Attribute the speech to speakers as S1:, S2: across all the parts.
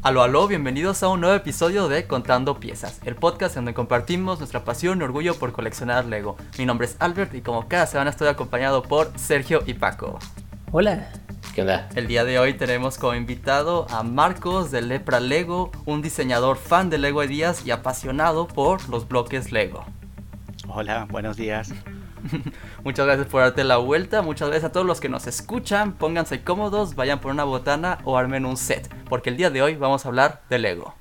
S1: Aló, aló, bienvenidos a un nuevo episodio de Contando Piezas, el podcast donde compartimos nuestra pasión y orgullo por coleccionar Lego. Mi nombre es Albert y como cada semana estoy acompañado por Sergio y Paco.
S2: Hola.
S3: ¿Qué onda?
S1: El día de hoy tenemos como invitado a Marcos de Lepra Lego, un diseñador fan de Lego Ideas y apasionado por los bloques Lego.
S4: Hola, buenos días.
S1: muchas gracias por darte la vuelta. Muchas gracias a todos los que nos escuchan. Pónganse cómodos, vayan por una botana o armen un set. Porque el día de hoy vamos a hablar de Lego.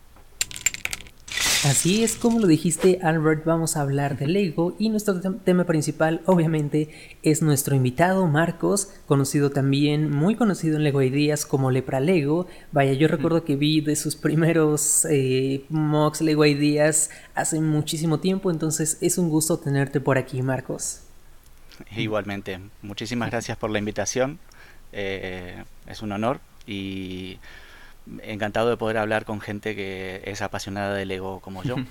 S2: Así es como lo dijiste, Albert, vamos a hablar de Lego y nuestro tema principal, obviamente, es nuestro invitado Marcos, conocido también, muy conocido en Lego Ideas como Lepra Lego. Vaya, yo recuerdo que vi de sus primeros eh, mocks Lego Ideas hace muchísimo tiempo, entonces es un gusto tenerte por aquí, Marcos.
S4: Igualmente, muchísimas gracias por la invitación. Eh, es un honor y encantado de poder hablar con gente que es apasionada del ego como yo.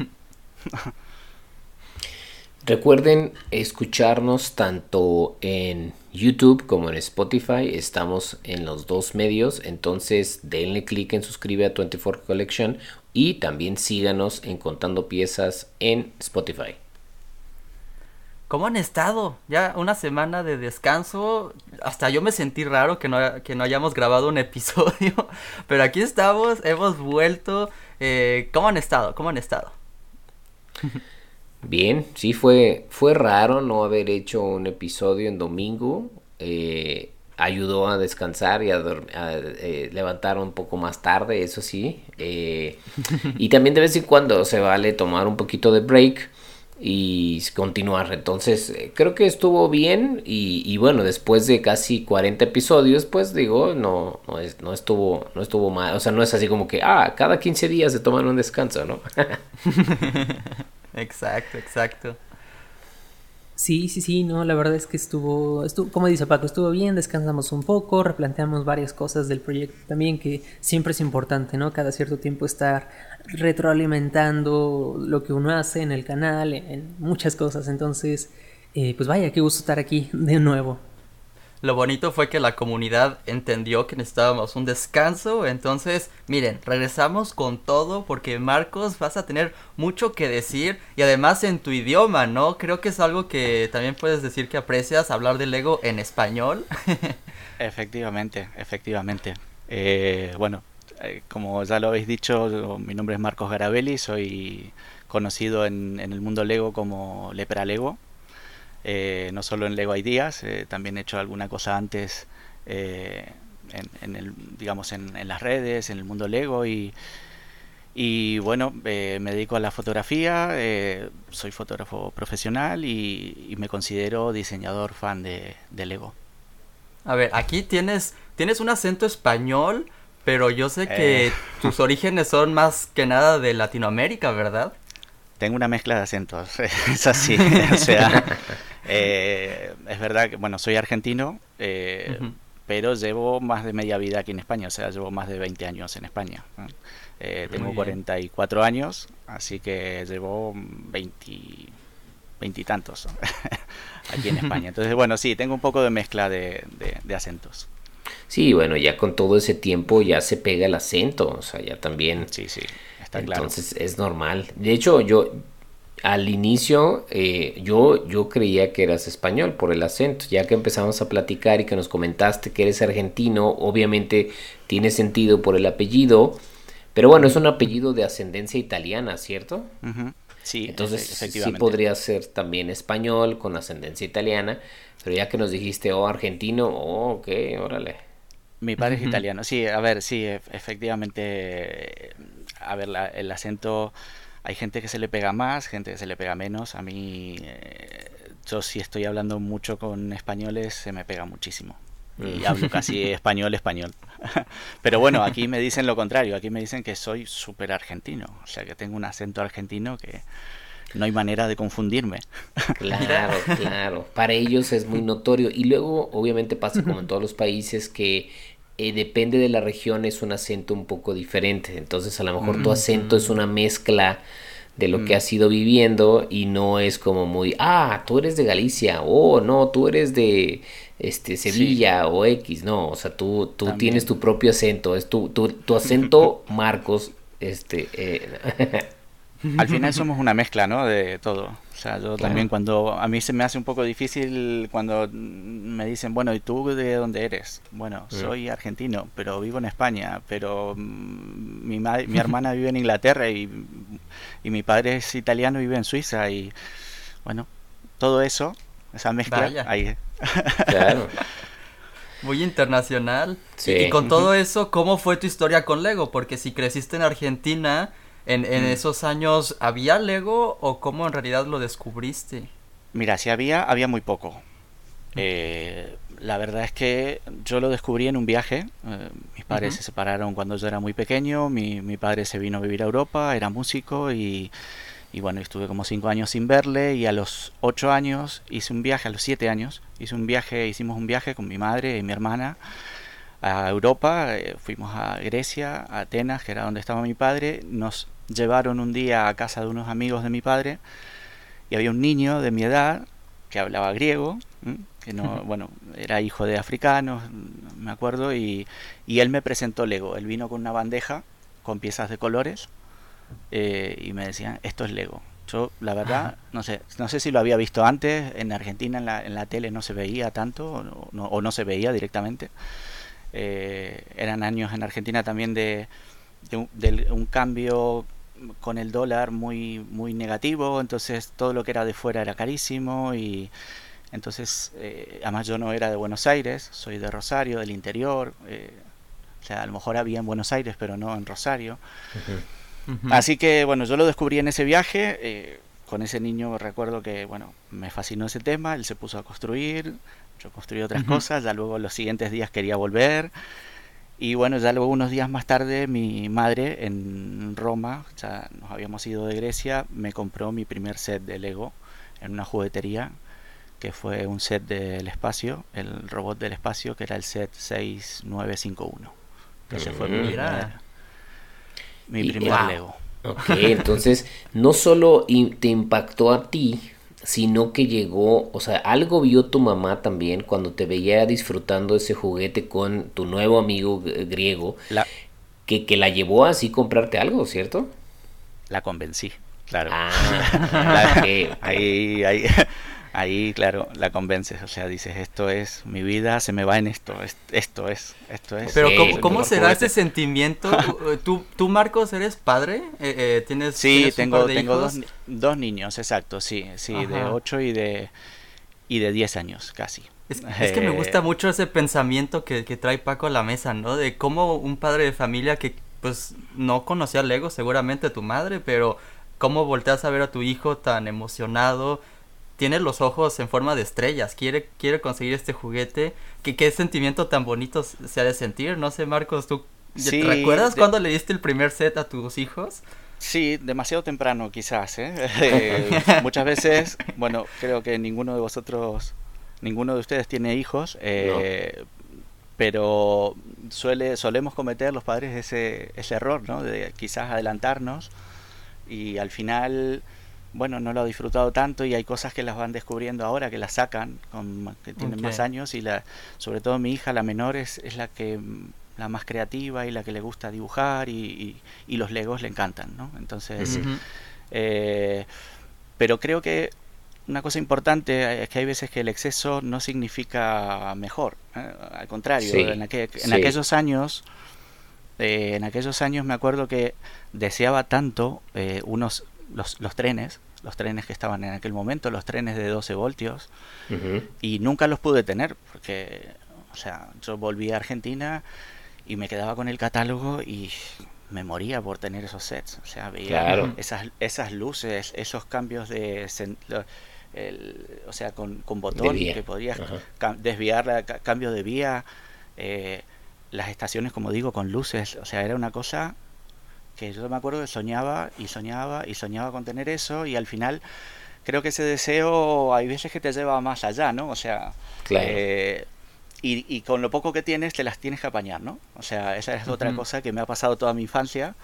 S3: Recuerden escucharnos tanto en YouTube como en Spotify. Estamos en los dos medios. Entonces denle clic en suscribe a 24 Collection y también síganos en Contando Piezas en Spotify.
S1: ¿Cómo han estado? Ya una semana de descanso. Hasta yo me sentí raro que no, que no hayamos grabado un episodio. Pero aquí estamos, hemos vuelto. Eh, ¿Cómo han estado? ¿Cómo han estado?
S3: Bien, sí fue, fue raro no haber hecho un episodio en domingo. Eh, ayudó a descansar y a, eh, levantar un poco más tarde, eso sí. y también de vez en cuando se vale tomar un poquito de break y continuar. Entonces, eh, creo que estuvo bien y, bueno, después de casi 40 episodios, pues digo, no, no, es, no, estuvo, no estuvo mal. O sea, no es así como que, ah, cada 15 días se toman un descanso, ¿no?
S1: exacto, exacto.
S2: Sí, sí, sí, no, la verdad es que estuvo, estuvo, como dice Paco, estuvo bien, descansamos un poco, replanteamos varias cosas del proyecto también, que siempre es importante, ¿no? Cada cierto tiempo estar retroalimentando lo que uno hace en el canal, en muchas cosas, entonces, eh, pues vaya, qué gusto estar aquí de nuevo.
S1: Lo bonito fue que la comunidad entendió que necesitábamos un descanso. Entonces, miren, regresamos con todo porque Marcos vas a tener mucho que decir y además en tu idioma, ¿no? Creo que es algo que también puedes decir que aprecias hablar del Lego en español.
S4: efectivamente, efectivamente. Eh, bueno, como ya lo habéis dicho, mi nombre es Marcos Garabelli, soy conocido en, el mundo Lego como Lepra Lego. Eh, no solo en Lego Ideas, eh, también he hecho alguna cosa antes eh, en, digamos en, las redes, en el mundo Lego y, y bueno, me dedico a la fotografía, soy fotógrafo profesional y, me considero diseñador fan de, Lego.
S1: A ver, aquí tienes, tienes un acento español, pero yo sé que tus orígenes son más que nada de Latinoamérica, ¿verdad?
S4: Tengo una mezcla de acentos, es así, o sea, eh, es verdad que, bueno, soy argentino, eh, pero llevo más de media vida aquí en España, o sea, llevo más de 20 años en España. Eh, tengo 44 años, así que llevo 20, tantos aquí en España. Entonces, bueno, sí, tengo un poco de mezcla de, acentos.
S3: Sí, bueno, ya con todo ese tiempo ya se pega el acento, o sea, ya también.
S4: Sí, sí,
S3: está Entonces es normal. De hecho, yo, al inicio eh, yo, yo creía que eras español por el acento, ya que empezamos a platicar y que nos comentaste que eres argentino, obviamente tiene sentido por el apellido, pero bueno, es un apellido de ascendencia italiana, ¿cierto?
S4: Sí,
S3: entonces sí podría ser también español con ascendencia italiana, pero ya que nos dijiste, oh, argentino, oh, ok, órale.
S4: Mi padre es italiano, sí, a ver, sí, efectivamente, a ver, el acento hay gente que se le pega más, gente que se le pega menos. A mí, eh, yo si estoy hablando mucho con españoles, se me pega muchísimo. Y mm. hablo casi español, español. Pero bueno, aquí me dicen lo contrario. Aquí me dicen que soy súper argentino. O sea, que tengo un acento argentino que no hay manera de confundirme.
S3: Claro, claro. Para ellos es muy notorio. Y luego, obviamente, pasa como en todos los países que eh, depende de la región es un acento un poco diferente. Entonces a lo mejor tu acento es una mezcla de lo que mm. has ido viviendo y no es como muy, ah, tú eres de Galicia, oh, no, tú eres de este Sevilla o X, no, o sea, tú, tú tienes tu propio acento, es tu, tu, tu acento Marcos, este... Eh,
S4: Al final somos una mezcla, ¿no? De todo. O sea, yo también cuando a mí se me hace un poco difícil cuando me dicen, bueno, ¿y tú de dónde eres? Bueno, soy argentino, pero vivo en España, pero mm, mi, mi hermana vive en Inglaterra y, y mi padre es italiano y vive en Suiza y bueno, todo eso, esa mezcla ahí.
S1: Claro. Muy internacional. Sí. Y con todo eso, ¿cómo fue tu historia con Lego? Porque si creciste en Argentina, en, en mm. esos años, ¿había Lego o cómo en realidad lo descubriste?
S4: Mira, si había, había muy poco. Mm. Eh, la verdad es que yo lo descubrí en un viaje. Eh, mis padres se separaron cuando yo era muy pequeño. Mi, mi, padre se vino a vivir a Europa, era músico y, y, bueno, estuve como cinco años sin verle. Y a los ocho años hice un viaje, a los siete años, hice un viaje, hicimos un viaje con mi madre y mi hermana a Europa. Eh, fuimos a Grecia, a Atenas, que era donde estaba mi padre. Nos llevaron un día a casa de unos amigos de mi padre y había un niño de mi edad que hablaba griego, que no, bueno, era hijo de africanos, me acuerdo, y, y, él me presentó Lego. Él vino con una bandeja con piezas de colores eh, y me decían, esto es Lego. Yo, la verdad, no sé, no sé si lo había visto antes, en Argentina en la, en la tele no se veía tanto o no, o no se veía directamente. Eh, eran años en Argentina también de, de un cambio con el dólar muy, muy negativo, entonces todo lo que era de fuera era carísimo y entonces, eh, además yo no era de Buenos Aires, soy de Rosario, del interior, eh, o sea, a lo mejor había en Buenos Aires, pero no en Rosario. Así que, bueno, yo lo descubrí en ese viaje, eh, con ese niño recuerdo que, bueno, me fascinó ese tema, él se puso a construir, yo construí otras cosas, ya luego los siguientes días quería volver. Y bueno, ya luego unos días más tarde mi madre en Roma, ya nos habíamos ido de Grecia, me compró mi primer set de Lego en una juguetería, que fue un set del espacio, el robot del espacio, que era el set 6951. Ese fue mi primer, mi primer Lego.
S3: Ok, entonces no solo te impactó a ti, sino que llegó, o sea, algo vio tu mamá también cuando te veía disfrutando ese juguete con tu nuevo amigo griego, que, que la llevó a así comprarte algo, ¿cierto?
S4: La convencí, claro. Ah, ahí, ahí, ahí, claro, la convences, o sea, dices, esto es mi vida, se me va en esto, esto es, esto es.
S1: Pero ¿cómo, cómo será ese sentimiento? ¿Tú, ¿Tú, Marcos, eres padre? Eh, eh, ¿Tienes,
S4: sí, tengo, tengo dos, dos, niños, exacto, sí, sí, de 8 y de, y de 10 años, casi.
S1: Es, es, que me gusta eh, mucho ese pensamiento que, que, trae Paco a la mesa, ¿no? De cómo un padre de familia que pues no conocía Lego, seguramente tu madre, pero cómo volteas a ver a tu hijo tan emocionado, tiene los ojos en forma de estrellas, quiere, quiere conseguir este juguete. ¿Qué, qué sentimiento tan bonito se ha de sentir? No sé, Marcos, ¿tú ¿te recuerdas cuando le diste el primer set a tus hijos?
S4: Sí, demasiado temprano quizás. ¿eh? eh muchas veces, bueno, creo que ninguno de vosotros, ninguno de ustedes tiene hijos, eh, pero suele, solemos cometer los padres ese, ese error, ¿no? De quizás adelantarnos y al final bueno, no lo ha disfrutado tanto y hay cosas que las van descubriendo ahora, que las sacan, con, que tienen más años y la, sobre todo mi hija, la menor, es, es la que la más creativa y la que le gusta dibujar y, y, los legos le encantan, ¿no? Entonces, eh, pero creo que una cosa importante es que hay veces que el exceso no significa mejor, ¿eh? al contrario, en, en aquellos años... Eh, en aquellos años me acuerdo que deseaba tanto unos los, los trenes los trenes que estaban en aquel momento, los trenes de 12 voltios, y nunca los pude tener, porque, o sea, yo volví a Argentina y me quedaba con el catálogo y me moría por tener esos sets, o sea, veía esas, esas luces, esos cambios de... o sea, con, con botón que podías desviar, cambio de vía, eh, las estaciones, como digo, con luces, o sea, era una cosa que yo me acuerdo que soñaba y soñaba y soñaba con tener eso y al final creo que ese deseo hay veces que te lleva más allá, ¿no? O sea, eh, y, y, con lo poco que tienes te las tienes que apañar, ¿no? O sea, esa es otra cosa que me ha pasado toda mi infancia,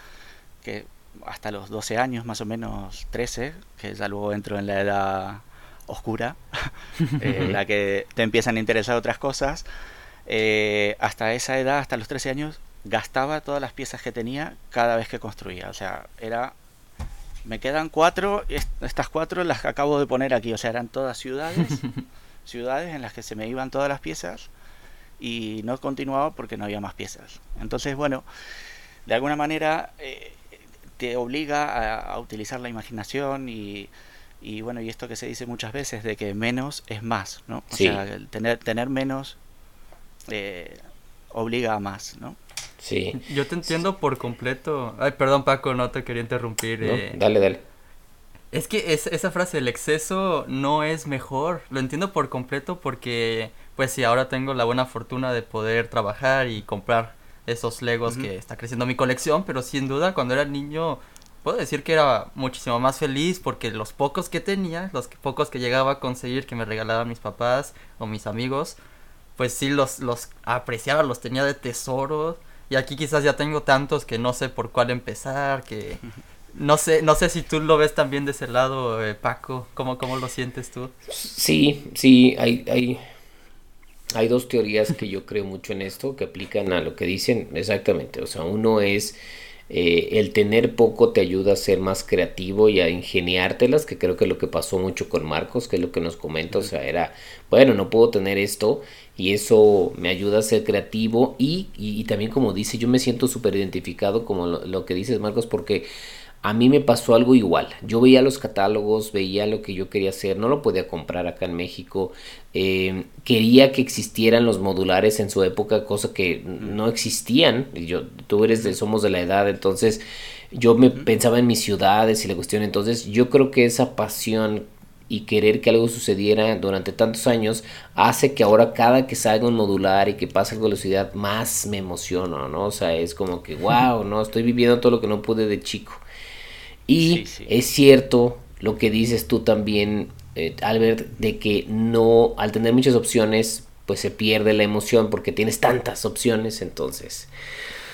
S4: que hasta los 12 años, más o menos 13, que ya luego entro en la edad oscura, en la que te empiezan a interesar otras cosas. Eh, hasta esa edad, hasta los 13 años, gastaba todas las piezas que tenía cada vez que construía. O sea, era... Me quedan cuatro, estas cuatro las acabo de poner aquí, o sea, eran todas ciudades, ciudades en las que se me iban todas las piezas y no continuaba porque no había más piezas. Entonces, bueno, de alguna manera eh, te obliga a, utilizar la imaginación y, y, bueno, y esto que se dice muchas veces de que menos es más, ¿no? O sea, tener, tener menos eh, obliga a más, ¿no?
S1: Sí. Yo te entiendo por completo. Ay, perdón Paco, no te quería interrumpir.
S3: Eh. Dale, dale.
S1: Es que es, esa frase, el exceso no es mejor. Lo entiendo por completo porque, pues sí, ahora tengo la buena fortuna de poder trabajar y comprar esos Legos que está creciendo mi colección, pero sin duda cuando era niño puedo decir que era muchísimo más feliz porque los pocos que tenía, los pocos que llegaba a conseguir que me regalaban mis papás o mis amigos, pues sí los, los apreciaba, los tenía de tesoro. Y aquí quizás ya tengo tantos que no sé por cuál empezar, que no sé, no sé si tú lo ves también de ese lado, eh, Paco, ¿cómo, ¿cómo lo sientes tú?
S3: Sí, sí, hay, hay, hay dos teorías que yo creo mucho en esto, que aplican a lo que dicen exactamente. O sea, uno es eh, el tener poco te ayuda a ser más creativo y a ingeniártelas, que creo que es lo que pasó mucho con Marcos, que es lo que nos comenta, o sea, era, bueno, no puedo tener esto y eso me ayuda a ser creativo y, y, también como dice, yo me siento súper identificado como lo que dices Marcos, porque a mí me pasó algo igual. Yo veía los catálogos, veía lo que yo quería hacer, no lo podía comprar acá en México. Eh, quería que existieran los modulares en su época, cosa que no existían. Yo, tú eres de, somos de la edad, entonces yo me pensaba en mis ciudades y la cuestión. Entonces yo creo que esa pasión y querer que algo sucediera durante tantos años hace que ahora cada que salga un modular y que pase velocidad más me emociono, ¿no? O sea, es como que, wow, ¿no? Estoy viviendo todo lo que no pude de chico. Y es cierto lo que dices tú también, eh, Albert, de que no, al tener muchas opciones, pues se pierde la emoción porque tienes tantas opciones, entonces.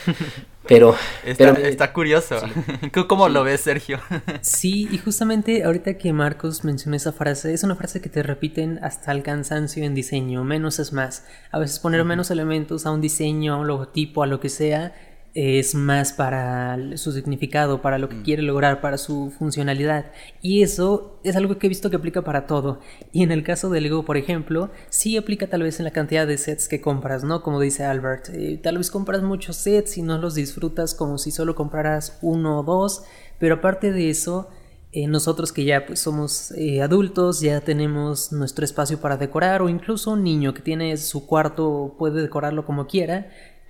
S3: Pero
S1: está, está curioso. ¿Cómo lo ves, Sergio?
S2: sí, y justamente ahorita que Marcos mencionó esa frase, es una frase que te repiten hasta el cansancio en diseño, menos es más. A veces poner menos elementos a un diseño, a un logotipo, a lo que sea, es más para su significado, para lo que mm. quiere lograr, para su funcionalidad. Y eso es algo que he visto que aplica para todo. Y en el caso del Lego, por ejemplo, sí aplica tal vez en la cantidad de sets que compras, ¿no? Como dice Albert, eh, tal vez compras muchos sets y no los disfrutas como si solo compraras uno o dos, pero aparte de eso, eh, nosotros que ya pues, somos eh, adultos, ya tenemos nuestro espacio para decorar, o incluso un niño que tiene su cuarto puede decorarlo como quiera,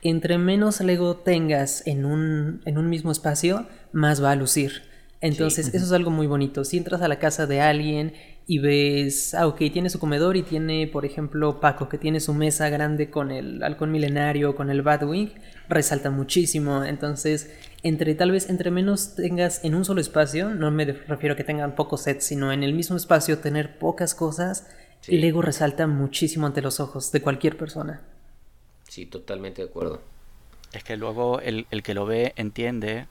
S2: entre menos Lego tengas en un, en un mismo espacio, más va a lucir. Entonces, eso es algo muy bonito. Si entras a la casa de alguien y ves, ah, ok, tiene su comedor y tiene, por ejemplo, Paco, que tiene su mesa grande con el halcón milenario, con el Batwing, resalta muchísimo. Entonces, entre tal vez entre menos tengas en un solo espacio, no me refiero a que tengan pocos sets, sino en el mismo espacio tener pocas cosas, Lego resalta muchísimo ante los ojos de cualquier persona.
S3: Sí, totalmente de acuerdo.
S4: Es que luego el, el que lo ve entiende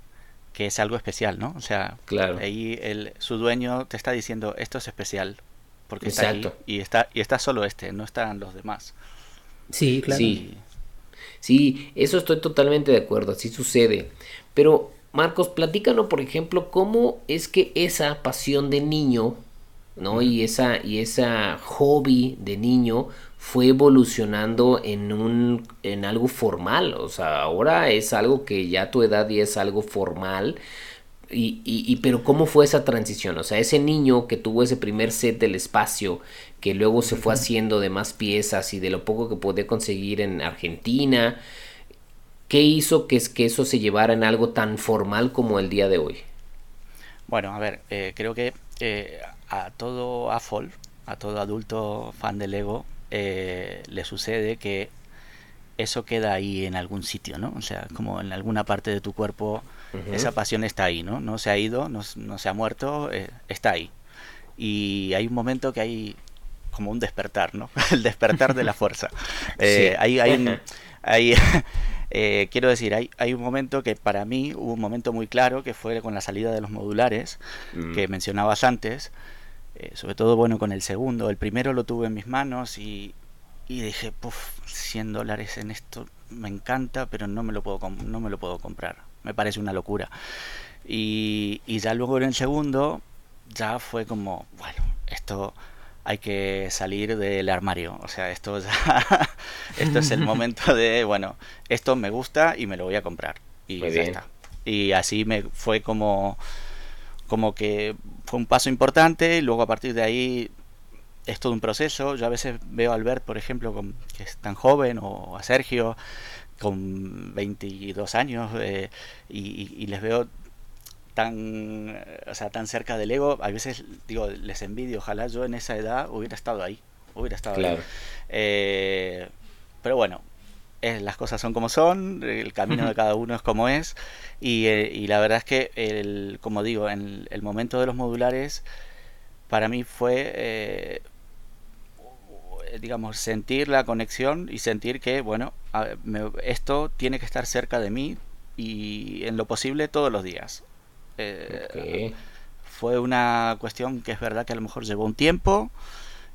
S4: que es algo especial, ¿no? O sea, claro. ahí el, su dueño te está diciendo esto es especial porque está ahí y está y está solo este, no están los demás.
S2: Sí, claro.
S3: Sí. Sí, eso estoy totalmente de acuerdo, así sucede. Pero Marcos, platícanos, por ejemplo, cómo es que esa pasión de niño, ¿no? Y esa y esa hobby de niño fue evolucionando en un en algo formal, o sea, ahora es algo que ya a tu edad y es algo formal. Y, y, pero cómo fue esa transición, o sea, ese niño que tuvo ese primer set del espacio, que luego se fue haciendo de más piezas y de lo poco que podía conseguir en Argentina, ¿qué hizo que, que eso se llevara en algo tan formal como el día de hoy?
S4: Bueno, a ver, eh, creo que eh, a todo AFOL, a todo adulto fan del Lego, eh, le sucede que eso queda ahí en algún sitio, ¿no? O sea, como en alguna parte de tu cuerpo, esa pasión está ahí, ¿no? No se ha ido, no, se ha muerto, eh, está ahí. Y hay un momento que hay como un despertar, ¿no? El despertar de la fuerza. Eh, hay, hay, Eh, quiero decir, hay, hay un momento que para mí hubo un momento muy claro que fue con la salida de los modulares
S3: Mm.
S4: que mencionabas antes, eh, sobre todo bueno con el segundo, el primero lo tuve en mis manos y, y dije, puff, 100 dólares en esto me encanta, pero no me lo puedo, no me lo puedo comprar, me parece una locura. Y, y ya luego en el segundo, ya fue como, bueno, esto hay que salir del armario, o sea, esto ya, esto es el momento de, bueno, esto me gusta y me lo voy a comprar. Y
S3: Muy
S4: ya
S3: bien.
S4: está. Y así me fue como como que fue un paso importante y luego a partir de ahí es todo un proceso. Yo a veces veo a Albert, por ejemplo, con, que es tan joven, o a Sergio con 22 años eh, y, les veo tan, o sea, tan cerca del ego. A veces digo, les envidio, ojalá yo en esa edad hubiera estado ahí, hubiera estado ahí.
S3: Claro.
S4: Eh, pero bueno, eh, las cosas son como son, el camino de cada uno es como es, y, eh, y la verdad es que, el, como digo, en el momento de los modulares, para mí fue, eh, digamos, sentir la conexión y sentir que, bueno, a- me- esto tiene que estar cerca de mí y en lo posible todos los días. Fue una cuestión que es verdad que a lo mejor llevó un tiempo,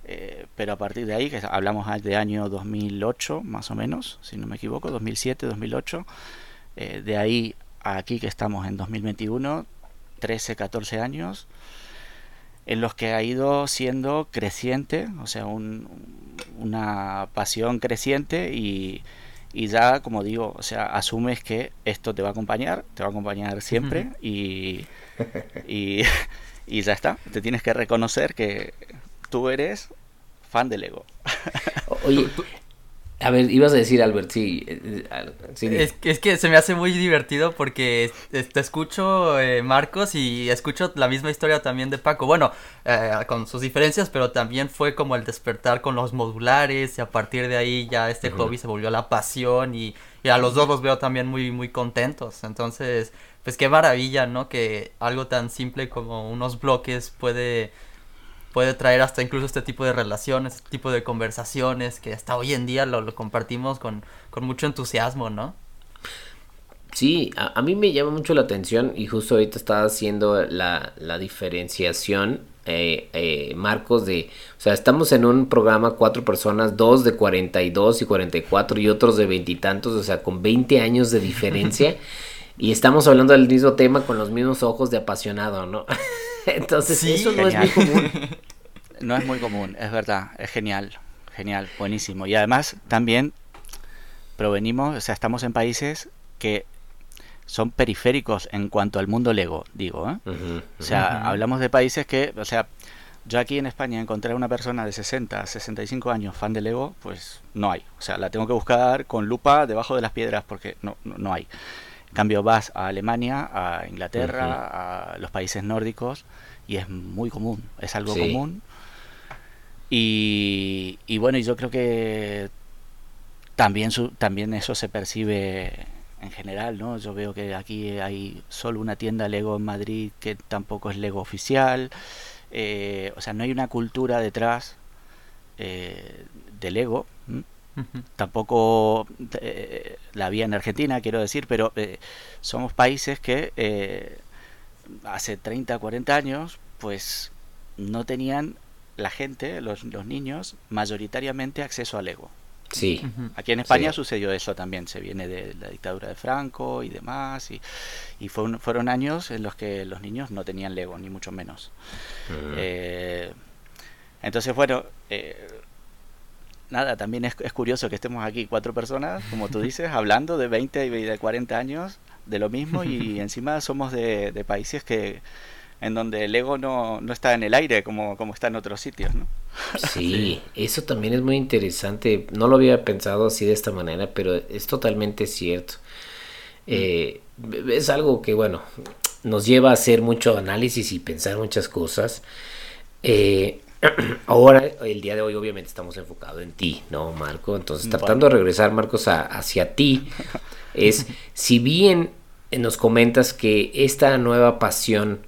S4: eh, pero a partir de ahí, que hablamos de año 2008 más o menos, si no me equivoco, 2007, 2008, eh, de ahí a aquí que estamos en 2021, 13, 14 años, en los que ha ido siendo creciente, o sea, un- una pasión creciente y, y ya, como digo, o sea, asumes que esto te va a acompañar, te va a acompañar siempre y, y, y ya está, te tienes que reconocer que tú eres fan del ego.
S3: Oye, a ver, ibas a decir, Albert, sí. eh, eh.
S1: Es, que- es que se me hace muy divertido porque es- te escucho, eh, Marcos, y escucho la misma historia también de Paco. Bueno, eh, con sus diferencias, pero también fue como el despertar con los modulares y a partir de ahí ya este hobby se volvió la pasión y, y a los dos los veo también muy, muy contentos. Entonces, pues qué maravilla, ¿no? Que algo tan simple como unos bloques puede puede traer hasta incluso este tipo de relaciones, este tipo de conversaciones que hasta hoy en día lo, lo compartimos con, con mucho entusiasmo, ¿no?
S3: Sí, a, a mí me llama mucho la atención y justo ahorita estaba haciendo la, la diferenciación, eh, eh, Marcos, de, o sea, estamos en un programa cuatro personas, dos de 42 y 44 y otros de veintitantos, o sea, con 20 años de diferencia y estamos hablando del mismo tema con los mismos ojos de apasionado, ¿no? Entonces,
S1: Sí,
S3: eso no es muy común.
S4: No es muy común, es verdad, es genial, genial, buenísimo. Y además también provenimos, o sea, estamos en países que son periféricos en cuanto al mundo Lego, digo, ¿eh? O sea, hablamos de países que, o sea, yo aquí en España encontré a una persona de 60, 65 años fan de Lego, pues no hay. O sea, la tengo que buscar con lupa debajo de las piedras porque no, no, no hay. Cambio, vas a Alemania, a Inglaterra, a los países nórdicos y es muy común, es algo
S3: Sí.
S4: común. Y, y bueno, yo creo que también, su, también eso se percibe en general, ¿no? Yo veo que aquí hay solo una tienda Lego en Madrid que tampoco es Lego oficial. eh, o sea, no hay una cultura detrás eh, de Lego. Tampoco eh, la había en Argentina, quiero decir, pero eh, somos países que eh, hace 30, 40 años, pues no tenían la gente, los, los niños, mayoritariamente acceso a Lego.
S3: Sí.
S4: Aquí en España
S3: Sí.
S4: sucedió eso también, se viene de la dictadura de Franco y demás, y, y fue un- fueron años en los que los niños no tenían Lego, ni mucho menos. Eh, entonces, bueno, eh, nada, también es, es curioso que estemos aquí cuatro personas, como tú dices, hablando de 20 y de 40 años de lo mismo y encima somos de, de países que en donde el ego no, no está en el aire como, como está en otros sitios, ¿no?
S3: Sí, eso también es muy interesante. No lo había pensado así de esta manera, pero es totalmente cierto. Eh, es algo que, bueno, nos lleva a hacer mucho análisis y pensar muchas cosas. Eh, ahora, el día de hoy, obviamente, estamos enfocados en ti, ¿no, Marco? Entonces, tratando de regresar, Marcos, a- hacia ti, es si bien nos comentas que esta nueva pasión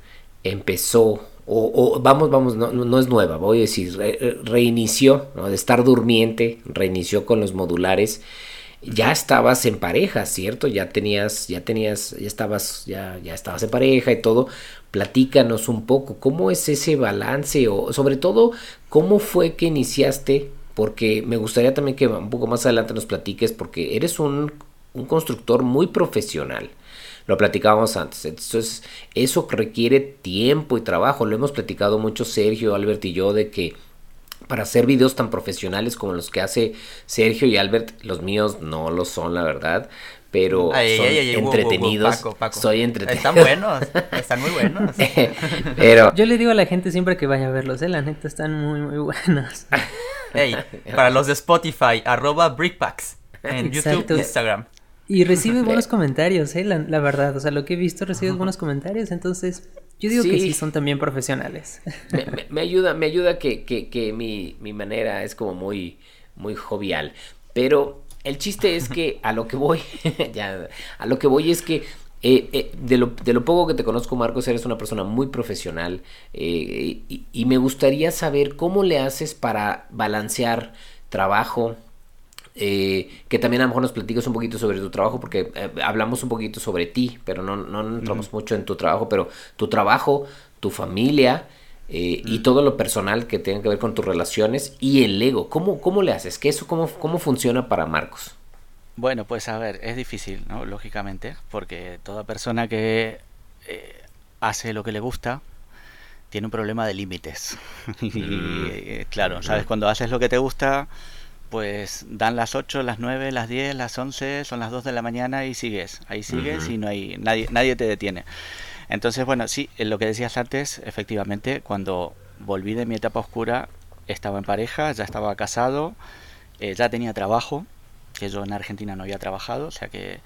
S3: empezó, o, o vamos, vamos, no, no es nueva, voy a decir, re- re- reinició, ¿no? de estar durmiente, reinició con los modulares. Ya estabas en pareja, ¿cierto? Ya tenías, ya tenías, ya estabas, ya, ya estabas en pareja y todo. Platícanos un poco, ¿cómo es ese balance? O sobre todo, ¿cómo fue que iniciaste? Porque me gustaría también que un poco más adelante nos platiques, porque eres un, un constructor muy profesional. Lo platicábamos antes. Entonces, eso requiere tiempo y trabajo. Lo hemos platicado mucho Sergio, Albert y yo de que para hacer videos tan profesionales como los que hace Sergio y Albert, los míos no lo son, la verdad. Pero son entretenidos. Soy entretenido.
S1: Están buenos, están muy buenos.
S2: pero yo le digo a la gente siempre que vaya a verlos, ¿eh? la neta están muy, muy buenos.
S1: Hey, para los de Spotify, arroba Brickpacks en YouTube e Instagram.
S2: Y recibe buenos comentarios, ¿eh? La, verdad, o sea, lo que he visto recibe buenos comentarios, entonces yo digo que sí son también profesionales.
S3: Me, ayuda, me ayuda que, que, que mi, mi, manera es como muy, muy jovial. Pero el chiste es que a lo que voy, ya, a lo que voy es que eh, eh, de, lo, de, lo, poco que te conozco, Marcos, eres una persona muy profesional eh, y, y, me gustaría saber cómo le haces para balancear trabajo, eh, que también a lo mejor nos platicas un poquito sobre tu trabajo, porque eh, hablamos un poquito sobre ti, pero no, no entramos mucho en tu trabajo, pero tu trabajo, tu familia eh, y todo lo personal que tenga que ver con tus relaciones y el ego. ¿Cómo, cómo le haces? ¿Qué eso cómo, cómo funciona para Marcos?
S4: Bueno, pues a ver, es difícil, ¿no? Lógicamente, porque toda persona que hace lo que le gusta, tiene un problema de límites. y mm. claro, ¿sabes? Cuando haces lo que te gusta, pues dan las 8, las 9, las 10, las 11, son las 2 de la mañana y sigues. Ahí sigues y no hay nadie, nadie te detiene. Entonces, bueno, sí, lo que decías antes, efectivamente, cuando volví de mi etapa oscura, estaba en pareja, ya estaba casado, eh, ya tenía trabajo, que yo en Argentina no había trabajado, o sea que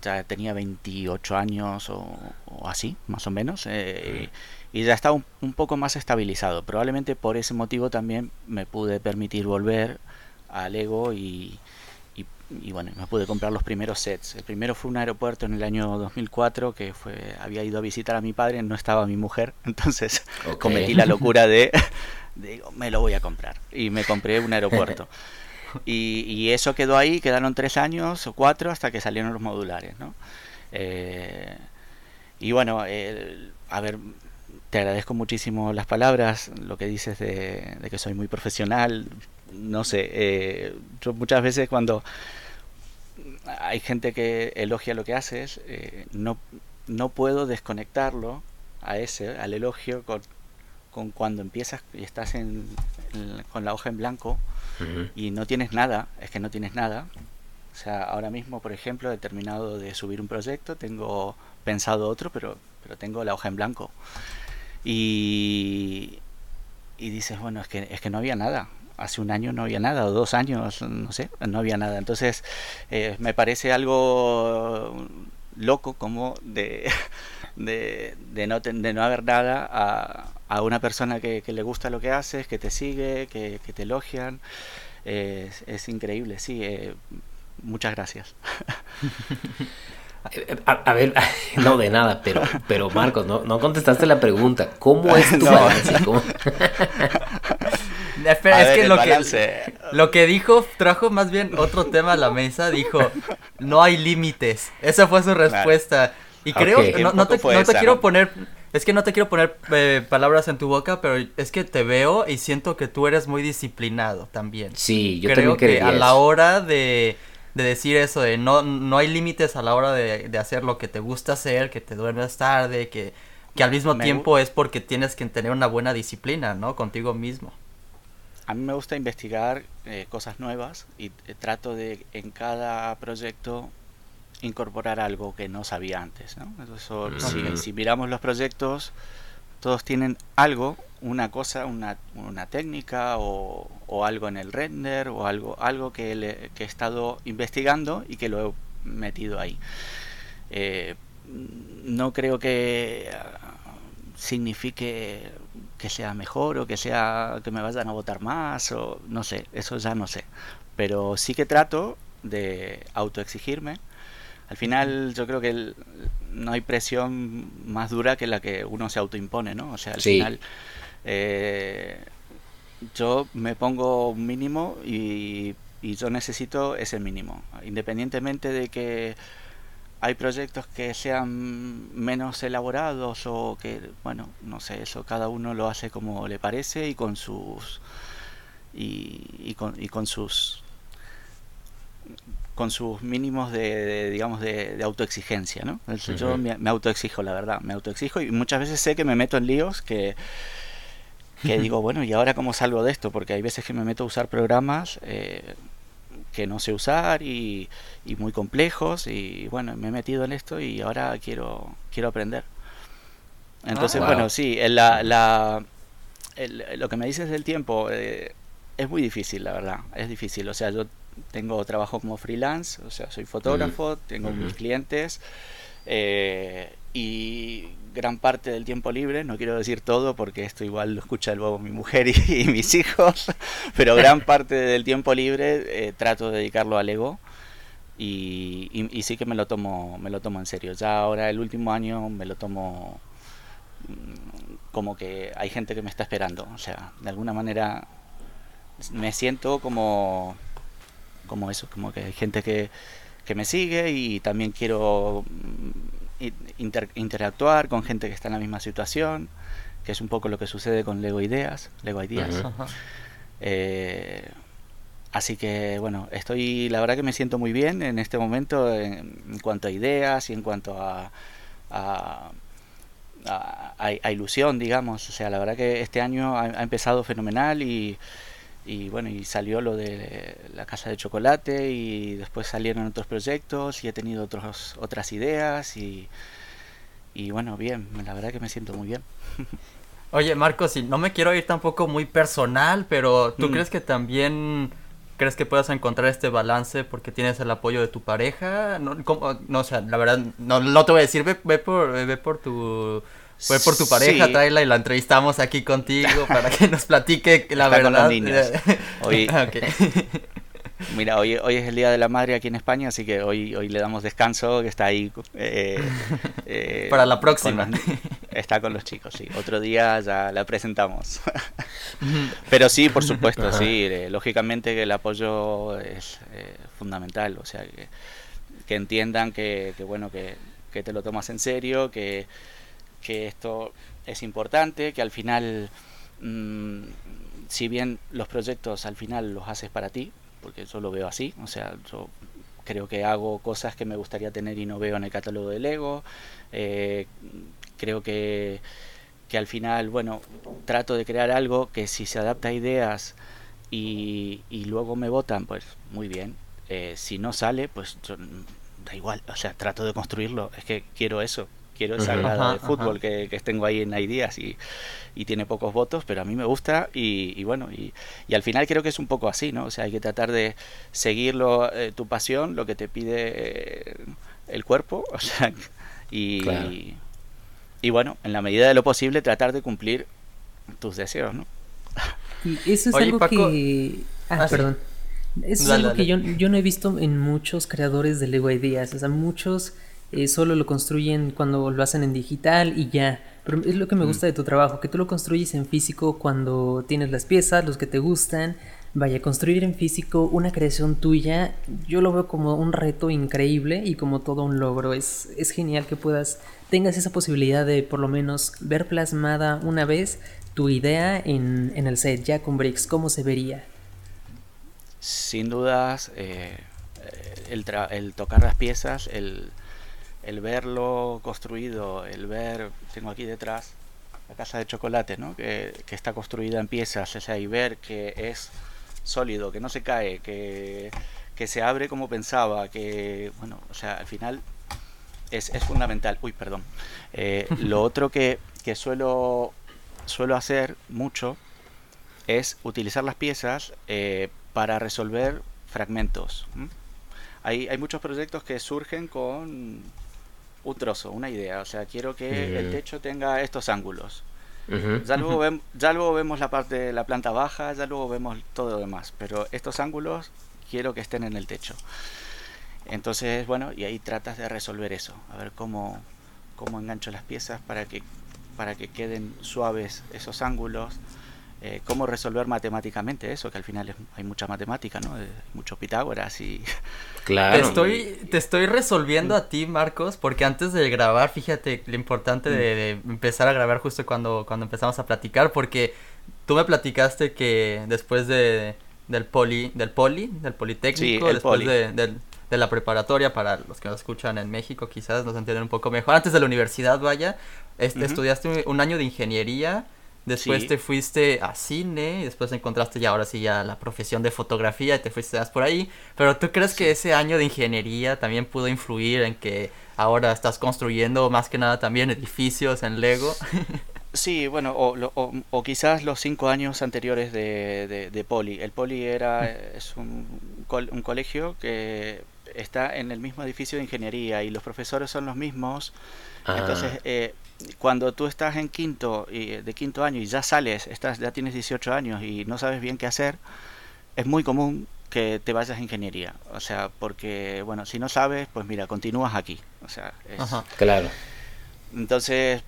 S4: ya tenía 28 años o, así, más o menos, eh, y, ya estaba un, un, poco más estabilizado. Probablemente por ese motivo también me pude permitir volver a Lego y, y, bueno, me pude comprar los primeros sets. El primero fue un aeropuerto en el año 2004 que fue había ido a visitar a mi padre, no estaba mi mujer, entonces cometí la locura de, digo, me lo voy a comprar y me compré un aeropuerto. Y, y, eso quedó ahí, quedaron tres años o cuatro hasta que salieron los modulares, ¿no? Eh, y bueno, a ver, te agradezco muchísimo las palabras, lo que dices de, de que soy muy profesional no sé, eh, yo muchas veces cuando hay gente que elogia lo que haces, eh, no, no puedo desconectarlo a ese, al elogio con, con cuando empiezas y estás en, con la hoja en blanco y no tienes nada, es que no tienes nada. O sea, ahora mismo, por ejemplo, he terminado de subir un proyecto, tengo pensado otro, pero, pero tengo la hoja en blanco. Y, y dices, bueno, es que, es que no había nada hace un año no había nada, o dos años, no sé, no había nada. Entonces, eh, me parece algo loco como de, de, de, no, de no haber nada a, a una persona que, que, le gusta lo que haces, que te sigue, que, que te elogian. Eh, es, increíble, sí. Eh, muchas gracias.
S3: A, ver, no de nada, pero, pero Marcos, no, no contestaste la pregunta. ¿Cómo es tu balance?
S1: Es que lo, que lo que dijo trajo más bien otro tema a la mesa. Dijo, no hay límites. Esa fue su respuesta. Y creo, no, no, te, no te quiero poner, es que no te quiero poner eh, palabras en tu boca, pero es que te veo y siento que tú eres muy disciplinado también.
S3: Sí, yo
S1: creo que a la hora de de decir eso, de no, no hay límites a la hora de, de, hacer lo que te gusta hacer, que te duermes tarde, que, que al mismo tiempo es porque tienes que tener una buena disciplina, ¿no? Contigo mismo.
S4: A mí me gusta investigar eh, cosas nuevas y eh, trato de en cada proyecto incorporar algo que no sabía antes, ¿no? Eso, si, si miramos los proyectos, todos tienen algo una cosa, una, una técnica o, o, algo en el render o algo, algo que, le, que, he estado investigando y que lo he metido ahí. Eh, no creo que signifique que sea mejor o que sea que me vayan a votar más o no sé, eso ya no sé. Pero sí que trato de autoexigirme. Al final yo creo que no hay presión más dura que la que uno se autoimpone, ¿no? O sea, al final eh, yo me pongo un mínimo y, y yo necesito ese mínimo, independientemente de que hay proyectos que sean menos elaborados o que, bueno, no sé, eso cada uno lo hace como le parece y con sus y, con, y con sus con sus mínimos de, digamos de, autoexigencia no yo me, autoexijo la verdad me autoexijo y muchas veces sé que me meto en líos que que digo bueno y ahora cómo salgo de esto porque hay veces que me meto a usar programas eh, que no sé usar y, muy complejos y bueno, me he metido en esto y ahora quiero, quiero aprender. Entonces, ah, bueno, sí, la, la, lo que me dices del tiempo eh, es muy difícil, la verdad, es difícil. O sea, yo tengo trabajo como freelance, o sea, soy fotógrafo, tengo mis clientes eh, y gran parte del tiempo libre, no quiero decir todo porque esto igual lo escucha luego mi mujer y, mis hijos, pero gran parte del tiempo libre eh, trato de dedicarlo al ego y, y, sí que me lo tomo me lo tomo en serio. Ya ahora el último año me lo tomo mm, como que hay gente que me está esperando, o sea, de alguna manera me siento como como eso, como que hay gente que, que me sigue y también quiero mm, interactuar con gente que está en la misma situación, que es un poco lo que sucede con Lego Ideas, Lego Ideas. Eh, así que bueno, estoy, la verdad que me siento muy bien en este momento en, cuanto a ideas y en cuanto a, a, ilusión, digamos. O sea, la verdad que este año ha, empezado fenomenal y, y bueno, y salió lo de la casa de chocolate y después salieron otros proyectos y he tenido otros, otras ideas y, y bueno, bien, la verdad que me siento muy bien.
S1: Oye, Marcos, y no me quiero ir tampoco muy personal, pero ¿tú mm. crees que también crees que puedas encontrar este balance porque tienes el apoyo de tu pareja? No, no o sea, la verdad, no, no te voy a decir, ve, ve por, ve por tu fue por tu pareja, sí. y la entrevistamos aquí contigo para que nos platique la verdad. Con los niños.
S4: Hoy, Mira, hoy, hoy es el Día de la Madre aquí en España, así que hoy, hoy le damos descanso, que está ahí. Eh,
S1: eh, para la próxima.
S4: está con los chicos, sí. Otro día ya la presentamos. Pero sí, por supuesto, sí. Eh, lógicamente que el apoyo es fundamental, o sea, que, que entiendan que, que bueno, que, que te lo tomas en serio, que que esto es importante, que al final, mm, si bien los proyectos al final los haces para ti, porque yo lo veo así, o sea, yo creo que hago cosas que me gustaría tener y no veo en el catálogo de Lego, eh, creo que, que al final, bueno, trato de crear algo que si se adapta a ideas y, y luego me votan, pues muy bien, eh, si no sale, pues da igual, o sea, trato de construirlo, es que quiero eso, quiero esa grada de fútbol que, que, tengo ahí en Ideas y, y, tiene pocos votos, pero a mí me gusta y, bueno, y, y, al final creo que es un poco así, ¿no? O sea, hay que tratar de seguirlo, eh, tu pasión, lo que te pide eh, el cuerpo, o sea, y, y bueno, en la medida de lo posible tratar de cumplir tus deseos, ¿no?
S2: Y eso es algo que... Ah, ah perdón. Eso es algo que yo, yo no he visto en muchos creadores de Lego Ideas, o sea, muchos eh, solo lo construyen cuando lo hacen en digital y ya. Pero es lo que me mm. gusta de tu trabajo, que tú lo construyes en físico cuando tienes las piezas, los que te gustan. Vaya, construir en físico una creación tuya, yo lo veo como un reto increíble y como todo un logro. Es, es genial que puedas, tengas esa posibilidad de por lo menos ver plasmada una vez tu idea en, en el set, ya con Bricks, ¿cómo se vería?
S4: Sin dudas, eh, el, el tocar las piezas, el el verlo construido, el ver, tengo aquí detrás la casa de chocolate, ¿no? que, está construida en piezas, o sea, y ver que es sólido, que no se cae, que, se abre como pensaba, que, bueno, o sea, al final es, fundamental. Uy, perdón. Eh, lo otro que, que, suelo, suelo hacer mucho es utilizar las piezas eh, para resolver fragmentos. Hay, hay muchos proyectos que surgen con un trozo, una idea. O sea, quiero que el techo tenga estos ángulos. ya, luego ya luego vemos la parte de la planta baja, ya luego vemos todo lo demás. Pero estos ángulos quiero que estén en el techo. Entonces, bueno, y ahí tratas de resolver eso. A ver cómo, cómo engancho las piezas para que, para que queden suaves esos ángulos. Eh, cómo resolver matemáticamente eso, que al final hay mucha matemática, ¿no? Hay mucho Pitágoras y...
S1: Claro. Te estoy, te estoy resolviendo a ti, Marcos, porque antes de grabar, fíjate lo importante de, mm. empezar a grabar justo cuando, cuando empezamos a platicar, porque tú me platicaste que después de, del poli, del poli, del politécnico, después De, de, la preparatoria, para los que nos escuchan en México quizás nos entienden un poco mejor, antes de la universidad, vaya, este, estudiaste un año de ingeniería Después te fuiste a cine y después encontraste ya ahora sí ya la profesión de fotografía y te fuiste por ahí. Pero ¿tú crees que ese año de ingeniería también pudo influir en que ahora estás construyendo más que nada también edificios en Lego?
S4: Sí, bueno, o, o, quizás los cinco años anteriores de, de, Poli. El Poli era es un, un colegio que está en el mismo edificio de ingeniería y los profesores son los mismos. Entonces, ah. eh, cuando tú estás en quinto y de quinto año y ya sales, estás ya tienes 18 años y no sabes bien qué hacer, es muy común que te vayas a ingeniería, o sea, porque bueno, si no sabes, pues mira, continúas aquí, o sea,
S3: claro.
S4: Entonces,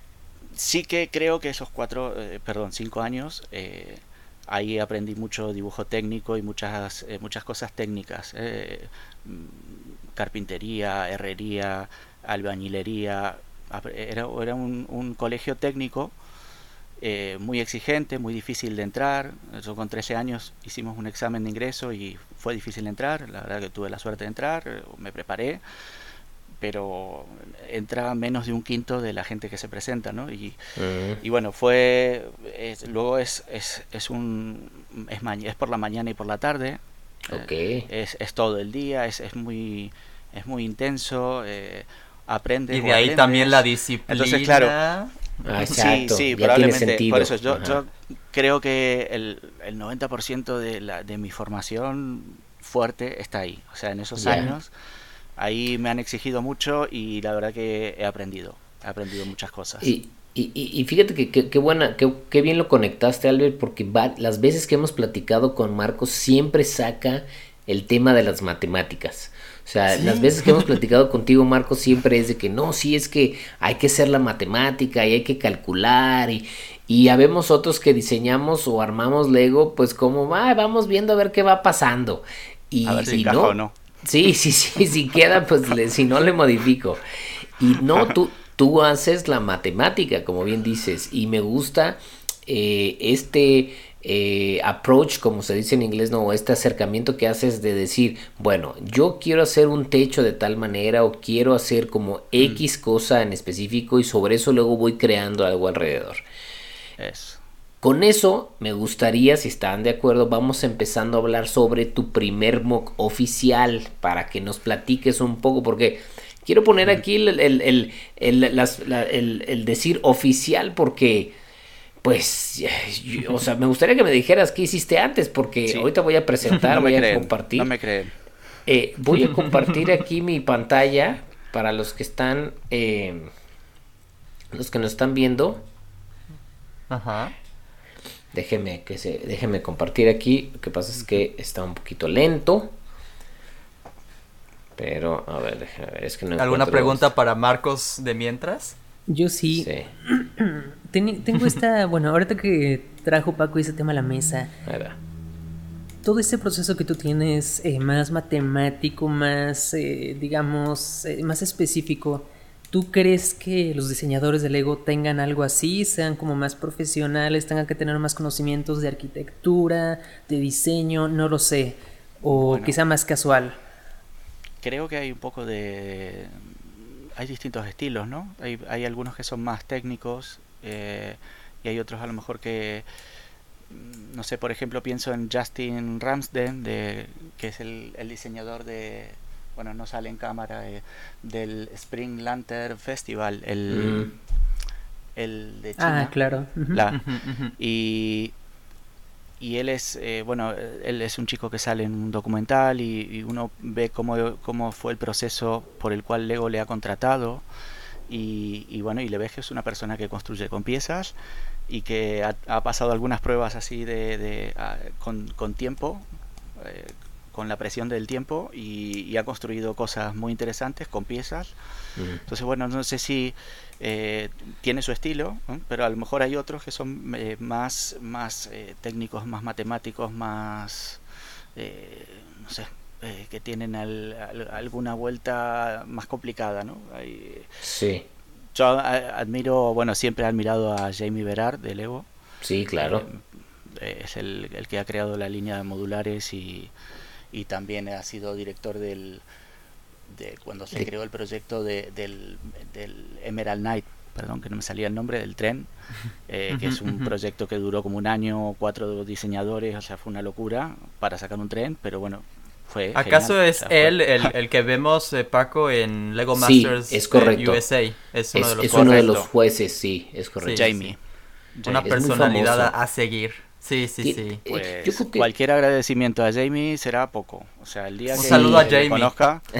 S4: sí que creo que esos cuatro, eh, perdón, cinco años, eh, ahí aprendí mucho dibujo técnico y muchas, eh, muchas cosas técnicas, mm, carpintería, herrería, albañilería, era, era un, colegio técnico eh, muy exigente, muy difícil de entrar. Yo con 13 años hicimos un examen de ingreso y fue difícil de entrar. La verdad que tuve la suerte de entrar, eh, me preparé, pero entra menos de un quinto de la gente que se presenta, ¿no? Y, y bueno, fue. luego es, es, es un. Es, es, por la mañana y por la tarde.
S3: Okay.
S4: es, es todo el día, es, es muy. Es muy intenso. Eh, aprende
S1: Y de ahí también la disciplina.
S4: Entonces, claro. Ah, sí, sí, probablemente. Por eso yo, yo creo que el, el 90% de, la, de mi formación fuerte está ahí. O sea, en esos años, ahí me han exigido mucho y la verdad que he aprendido. He aprendido muchas cosas.
S3: Y, y, y fíjate que qué buena, qué bien lo conectaste, Albert, porque las veces que hemos platicado con Marcos siempre saca el tema de las matemáticas. O sea, las veces que hemos platicado contigo, Marco, siempre es de que no, sí es que hay que hacer la matemática y hay que calcular y, y habemos otros que diseñamos o armamos Lego, pues como va, vamos viendo a ver qué va pasando. Y
S4: a ver si, no, no,
S3: Sí, sí, sí, si queda, pues si no le modifico. Y no, tú, tú haces la matemática, como bien dices, y me gusta eh, este eh, approach, como se dice en inglés, no, este acercamiento que haces de decir, bueno, yo quiero hacer un techo de tal manera o quiero hacer como X cosa en específico y sobre eso luego voy creando algo alrededor. Con eso me gustaría, si están de acuerdo, vamos empezando a hablar sobre tu primer mock oficial para que nos platiques un poco, porque quiero poner aquí el, el, el decir oficial porque pues, o sea, me gustaría que me dijeras qué hiciste antes, porque ahorita voy a presentar, voy a compartir.
S4: No me creen.
S3: Eh, voy a compartir aquí mi pantalla para los que están, eh, los que nos están viendo.
S1: Ajá.
S3: Déjeme que se, déjeme compartir aquí. Lo que pasa es que está un poquito lento. Pero, a ver, déjame ver, es que no
S1: ¿Alguna pregunta para Marcos de mientras?
S2: Yo sí. tengo esta, bueno, ahorita que trajo Paco ese tema a la mesa. Todo este proceso que tú tienes eh, más matemático, más, eh, digamos, eh, más específico, ¿tú crees que los diseñadores de Lego tengan algo así? Sean como más profesionales, tengan que tener más conocimientos de arquitectura, de diseño, no lo sé. O quizá más casual.
S4: Creo que hay un poco de, hay distintos estilos, ¿no? Hay, hay algunos que son más técnicos eh, y hay otros a lo mejor que, mm, no sé, por ejemplo pienso en Justin Ramsden, de, que es el, diseñador de, bueno, no sale en cámara, eh, del Spring Lantern Festival, el, mm. el de China.
S2: Ah, claro.
S4: y y él es, eh, bueno, él es un chico que sale en un documental y, uno ve cómo, cómo, fue el proceso por el cual Lego le ha contratado y, bueno, y le ves que es una persona que construye con piezas y que ha, pasado algunas pruebas así de, con, con, tiempo, eh, con la presión del tiempo y, ha construido cosas muy interesantes con piezas. Entonces, bueno, no sé si eh, tiene su estilo, pero a lo mejor hay otros que son eh, más, más eh, técnicos, más matemáticos, más, no sé, que tienen alguna vuelta más complicada, ¿no?
S3: sí.
S4: Yo admiro, bueno, siempre he admirado a Jamie Berard de Lego.
S3: Sí, claro.
S4: es el, que ha creado la línea de modulares y, también ha sido director del, de cuando se creó el proyecto de, del, Emerald Knight, perdón que no me salía el nombre, del tren, eh, que es un proyecto que duró como un año, cuatro diseñadores, o sea, fue una locura para sacar un tren, pero bueno, fue
S1: ¿Acaso es él el, que vemos, eh, Paco, en Lego Masters
S3: es correcto.
S1: USA? Es uno, de, los
S3: uno de los jueces, sí, es correcto.
S4: Jamie.
S1: Una personalidad a seguir. Sí, sí, sí.
S4: Eh, pues, Cualquier agradecimiento a Jamie será poco. O sea, el día
S1: Un
S4: que
S1: saludo a Jamie.
S4: conozca.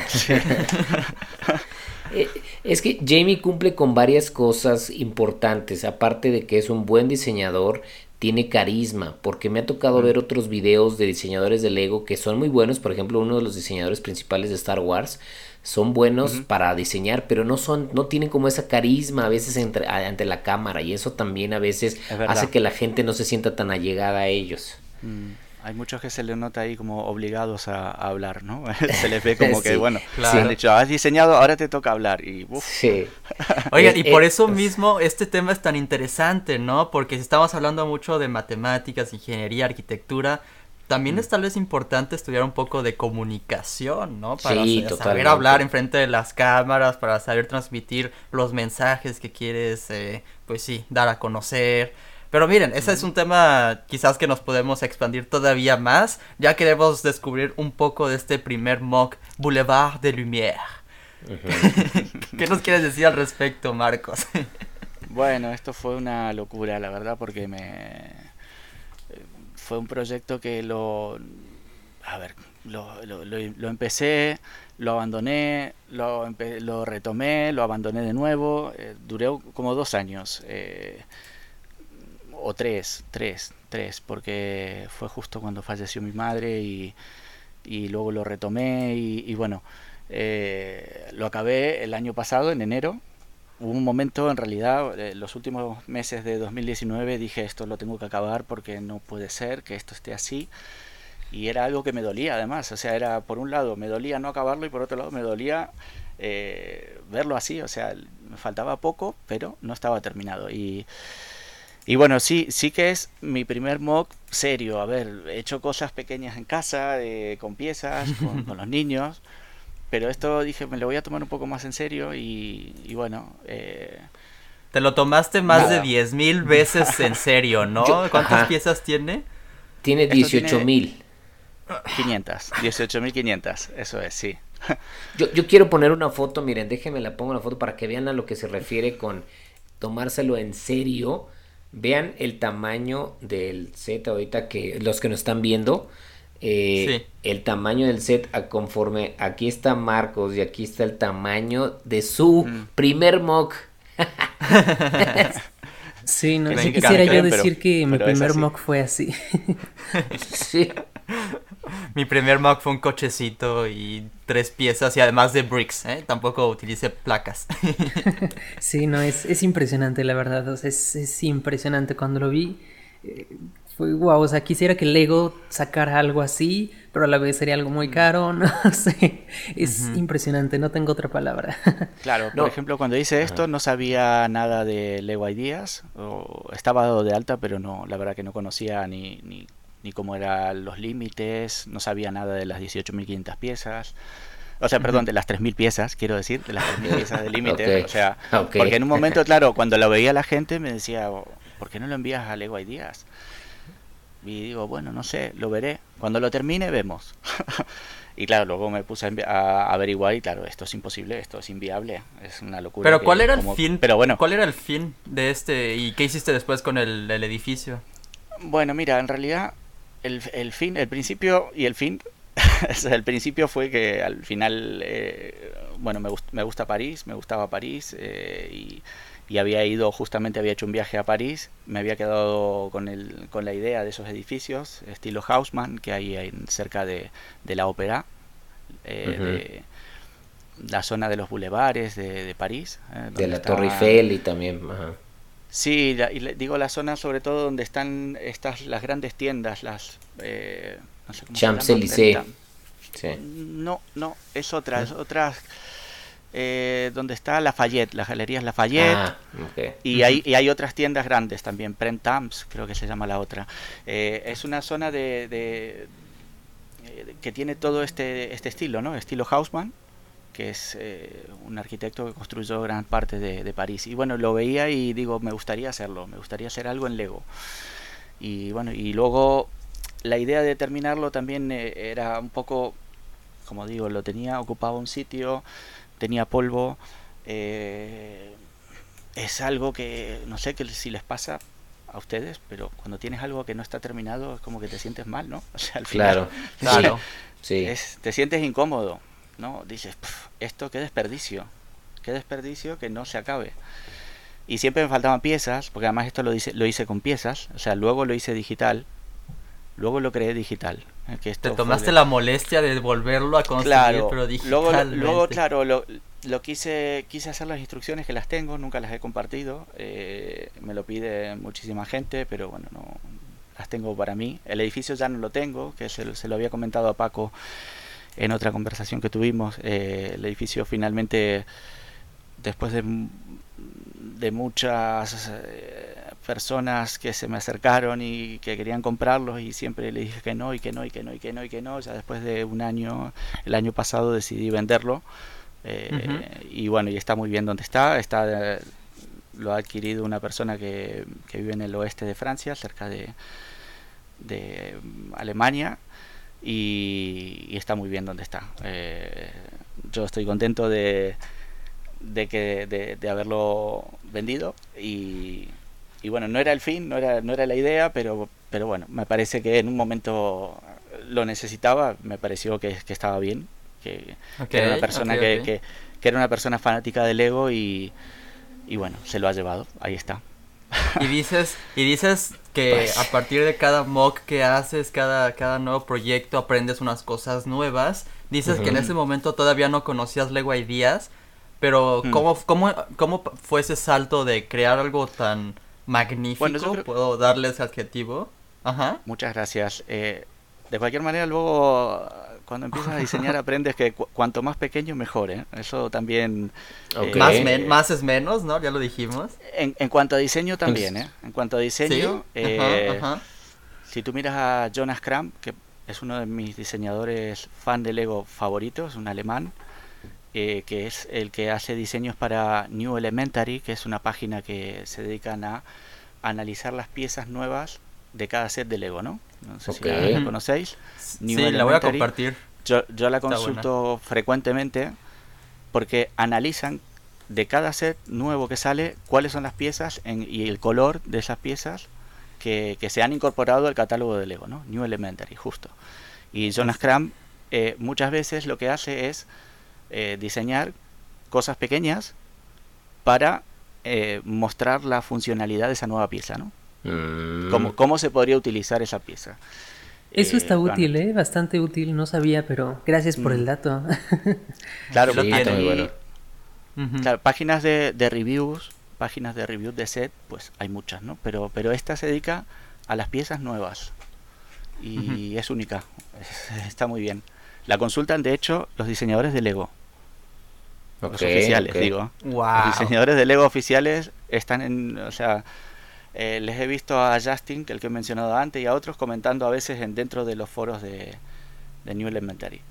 S3: Eh, es que Jamie cumple con varias cosas importantes, aparte de que es un buen diseñador, tiene carisma, porque me ha tocado ver otros videos de diseñadores de Lego que son muy buenos, por ejemplo, uno de los diseñadores principales de Star Wars son buenos para diseñar, pero no son no tienen como esa carisma a veces entre, ante la cámara y eso también a veces hace que la gente no se sienta tan allegada a ellos.
S4: Mm, hay muchos que se les nota ahí como obligados a, hablar, ¿no? se les ve como que, bueno, han dicho, has diseñado, ahora te toca hablar. Y,
S3: Sí.
S1: Oigan, y por eso mismo este tema es tan interesante, ¿no? Porque si estamos hablando mucho de matemáticas, ingeniería, arquitectura, también es tal vez importante estudiar un poco de comunicación, ¿no? Para saber hablar enfrente de las cámaras, para saber transmitir los mensajes que quieres, eh, pues sí, dar a conocer. Pero miren, ese es un tema quizás que nos podemos expandir todavía más. Ya queremos descubrir un poco de este primer mock Boulevard de Lumière. ¿Qué nos quieres decir al respecto, Marcos?
S4: bueno, esto fue una locura, la verdad, porque me fue un proyecto que lo a ver, lo, empecé, lo abandoné, lo, lo retomé, lo abandoné de nuevo. Eh, duré como dos años. Eh, o tres, tres, tres, porque fue justo cuando falleció mi madre y, y luego lo retomé y, bueno, eh, lo acabé el año pasado, en enero. Hubo un momento, en realidad, eh, los últimos meses de 2019 dije esto lo tengo que acabar porque no puede ser que esto esté así. Y era algo que me dolía además, o sea, era por un lado me dolía no acabarlo y por otro lado me dolía eh, verlo así, o sea, me faltaba poco, pero no estaba terminado. Y y bueno, sí, sí que es mi primer mock serio. A ver, he hecho cosas pequeñas en casa, con piezas, con, los niños. Pero esto dije, me lo voy a tomar un poco más en serio y, bueno. Eh,
S1: Te lo tomaste más de 10.000 veces en serio, ¿no? ¿Cuántas piezas tiene?
S3: Tiene 18.000.
S4: 500, 18.500, eso es, sí.
S3: yo, yo quiero poner una foto, miren, déjenme la pongo la foto para que vean a lo que se refiere con tomárselo en serio Vean el tamaño del set ahorita que los que nos están viendo. Eh, el tamaño del set a conforme aquí está Marcos y aquí está el tamaño de su mm. primer mock.
S2: sí, no, quisiera yo decir que mi primer mock fue así.
S3: sí.
S1: Mi primer mock fue un cochecito y tres piezas y además de bricks, ¿eh? Tampoco utilicé placas.
S2: sí, no, es, es impresionante la verdad, o sea, es, es impresionante cuando lo vi. Eh, fue wow, o sea, quisiera que Lego sacara algo así, pero a la vez sería algo muy caro, no sé, es impresionante, no tengo otra palabra.
S4: Claro, por ejemplo, cuando hice esto no sabía nada de Lego Ideas, o estaba dado de alta, pero no, la verdad que no conocía ni, ni ni cómo eran los límites, no sabía nada de las 18.500 piezas. O sea, perdón, de las 3.000 piezas, quiero decir, de las 3.000 piezas de límite. O sea, porque en un momento, claro, cuando lo veía la gente me decía, oh, ¿por qué no lo envías a Lego Ideas? Y digo, bueno, no sé, lo veré. Cuando lo termine, vemos. y claro, luego me puse a, averiguar y claro, esto es imposible, esto es inviable, es una locura.
S1: Pero ¿cuál era el fin? Pero bueno. ¿Cuál era el fin de este y qué hiciste después con el edificio?
S4: Bueno, mira, en realidad el, el fin, el principio y el fin. el principio fue que al final, eh, bueno, me, me gusta París, me gustaba París eh, y, y había ido, justamente había hecho un viaje a París, me había quedado con, el, con la idea de esos edificios, estilo Haussmann, que hay en, cerca de, de la ópera, eh, de la zona de los bulevares de, de París.
S3: Eh, de la Torre Eiffel y también...
S4: Sí, y digo la zona sobre todo donde están estas las grandes tiendas, las... Eh,
S3: no sé Champs-Élysées.
S4: No, no, es otra, es otra eh, donde está Lafayette, las galerías Lafayette. Ah, y, hay, y hay otras tiendas grandes también, Prentamps, creo que se llama la otra. Eh, es una zona de, de eh, que tiene todo este, este estilo, ¿no? Estilo Haussmann, que es eh, un arquitecto que construyó gran parte de, de, París. Y bueno, lo veía y digo, me gustaría hacerlo, me gustaría hacer algo en Lego. Y bueno, y luego la idea de terminarlo también era un poco, como digo, lo tenía, ocupaba un sitio, tenía polvo. Eh, es algo que no sé que si les pasa a ustedes, pero cuando tienes algo que no está terminado es como que te sientes mal, ¿no?
S3: O sea, al final, claro, claro.
S4: Sí. te sientes incómodo, ¿no? Dices, esto qué desperdicio, qué desperdicio que no se acabe. Y siempre me faltaban piezas, porque además esto lo, hice, lo hice con piezas, o sea, luego lo hice digital, luego lo creé digital,
S1: te tomaste la molestia de volverlo a construir, pero digitalmente.
S4: Luego, luego claro, lo, lo, quise, quise hacer las instrucciones que las tengo, nunca las he compartido. Eh, me lo pide muchísima gente, pero bueno, no las tengo para mí. El edificio ya no lo tengo, que se, se lo había comentado a Paco en otra conversación que tuvimos. Eh, el edificio finalmente, después de, de muchas... Eh, personas que se me acercaron y que querían comprarlos y siempre le dije que no y que no y que no y que no y que no. Ya después de un año, el año pasado decidí venderlo eh, y bueno, y está muy bien donde está. Está lo ha adquirido una persona que, que vive en el oeste de Francia, cerca de, de Alemania y, está muy bien donde está. Eh, yo estoy contento de, de que de, de haberlo vendido y, y bueno, no era el fin, no era, no era la idea, pero, pero bueno, me parece que en un momento lo necesitaba, me pareció que, que estaba bien, que, era una persona que, que, era una persona fanática del ego y, y bueno, se lo ha llevado, ahí está.
S1: Y dices, y dices que pues a partir de cada mock que haces, cada, cada nuevo proyecto, aprendes unas cosas nuevas. Dices que en ese momento todavía no conocías Lego Ideas, pero mm. ¿cómo, cómo, ¿cómo fue ese salto de crear algo tan magnífico, puedo darle ese adjetivo. Ajá.
S4: Muchas gracias. Eh, de cualquier manera, luego cuando empiezas a diseñar aprendes que cuanto más pequeño mejor, ¿eh? Eso también...
S1: Eh, más, más es menos, ¿no? Ya lo dijimos.
S4: En, en cuanto a diseño también, ¿eh? En cuanto a diseño, eh, si tú miras a Jonas Kram, que es uno de mis diseñadores fan de Lego favoritos, un alemán, eh, que es el que hace diseños para New Elementary, que es una página que se dedican a analizar las piezas nuevas de cada set de Lego, ¿no? No sé si la conocéis.
S1: sí, la voy a compartir.
S4: Yo, yo la consulto frecuentemente porque analizan de cada set nuevo que sale cuáles son las piezas y el color de esas piezas que, que, se han incorporado al catálogo de Lego, ¿no? New Elementary, justo. Y Jonas Kram eh, muchas veces lo que hace es eh, diseñar cosas pequeñas para eh, mostrar la funcionalidad de esa nueva pieza, ¿no? Mm. ¿Cómo, se podría utilizar esa pieza?
S2: Eso está eh, útil, ¿eh? Bastante útil, no sabía, pero gracias por el mm. dato.
S4: claro, lo tiene. páginas de, reviews, páginas de reviews de set, pues hay muchas, ¿no? Pero, pero esta se dedica a las piezas nuevas y es única, está muy bien. La consultan, de hecho, los diseñadores de Lego. los oficiales, digo. Los diseñadores de Lego oficiales están en. O sea, eh, les he visto a Justin, que el que he mencionado antes, y a otros comentando a veces en, dentro de los foros de, de New Elementary.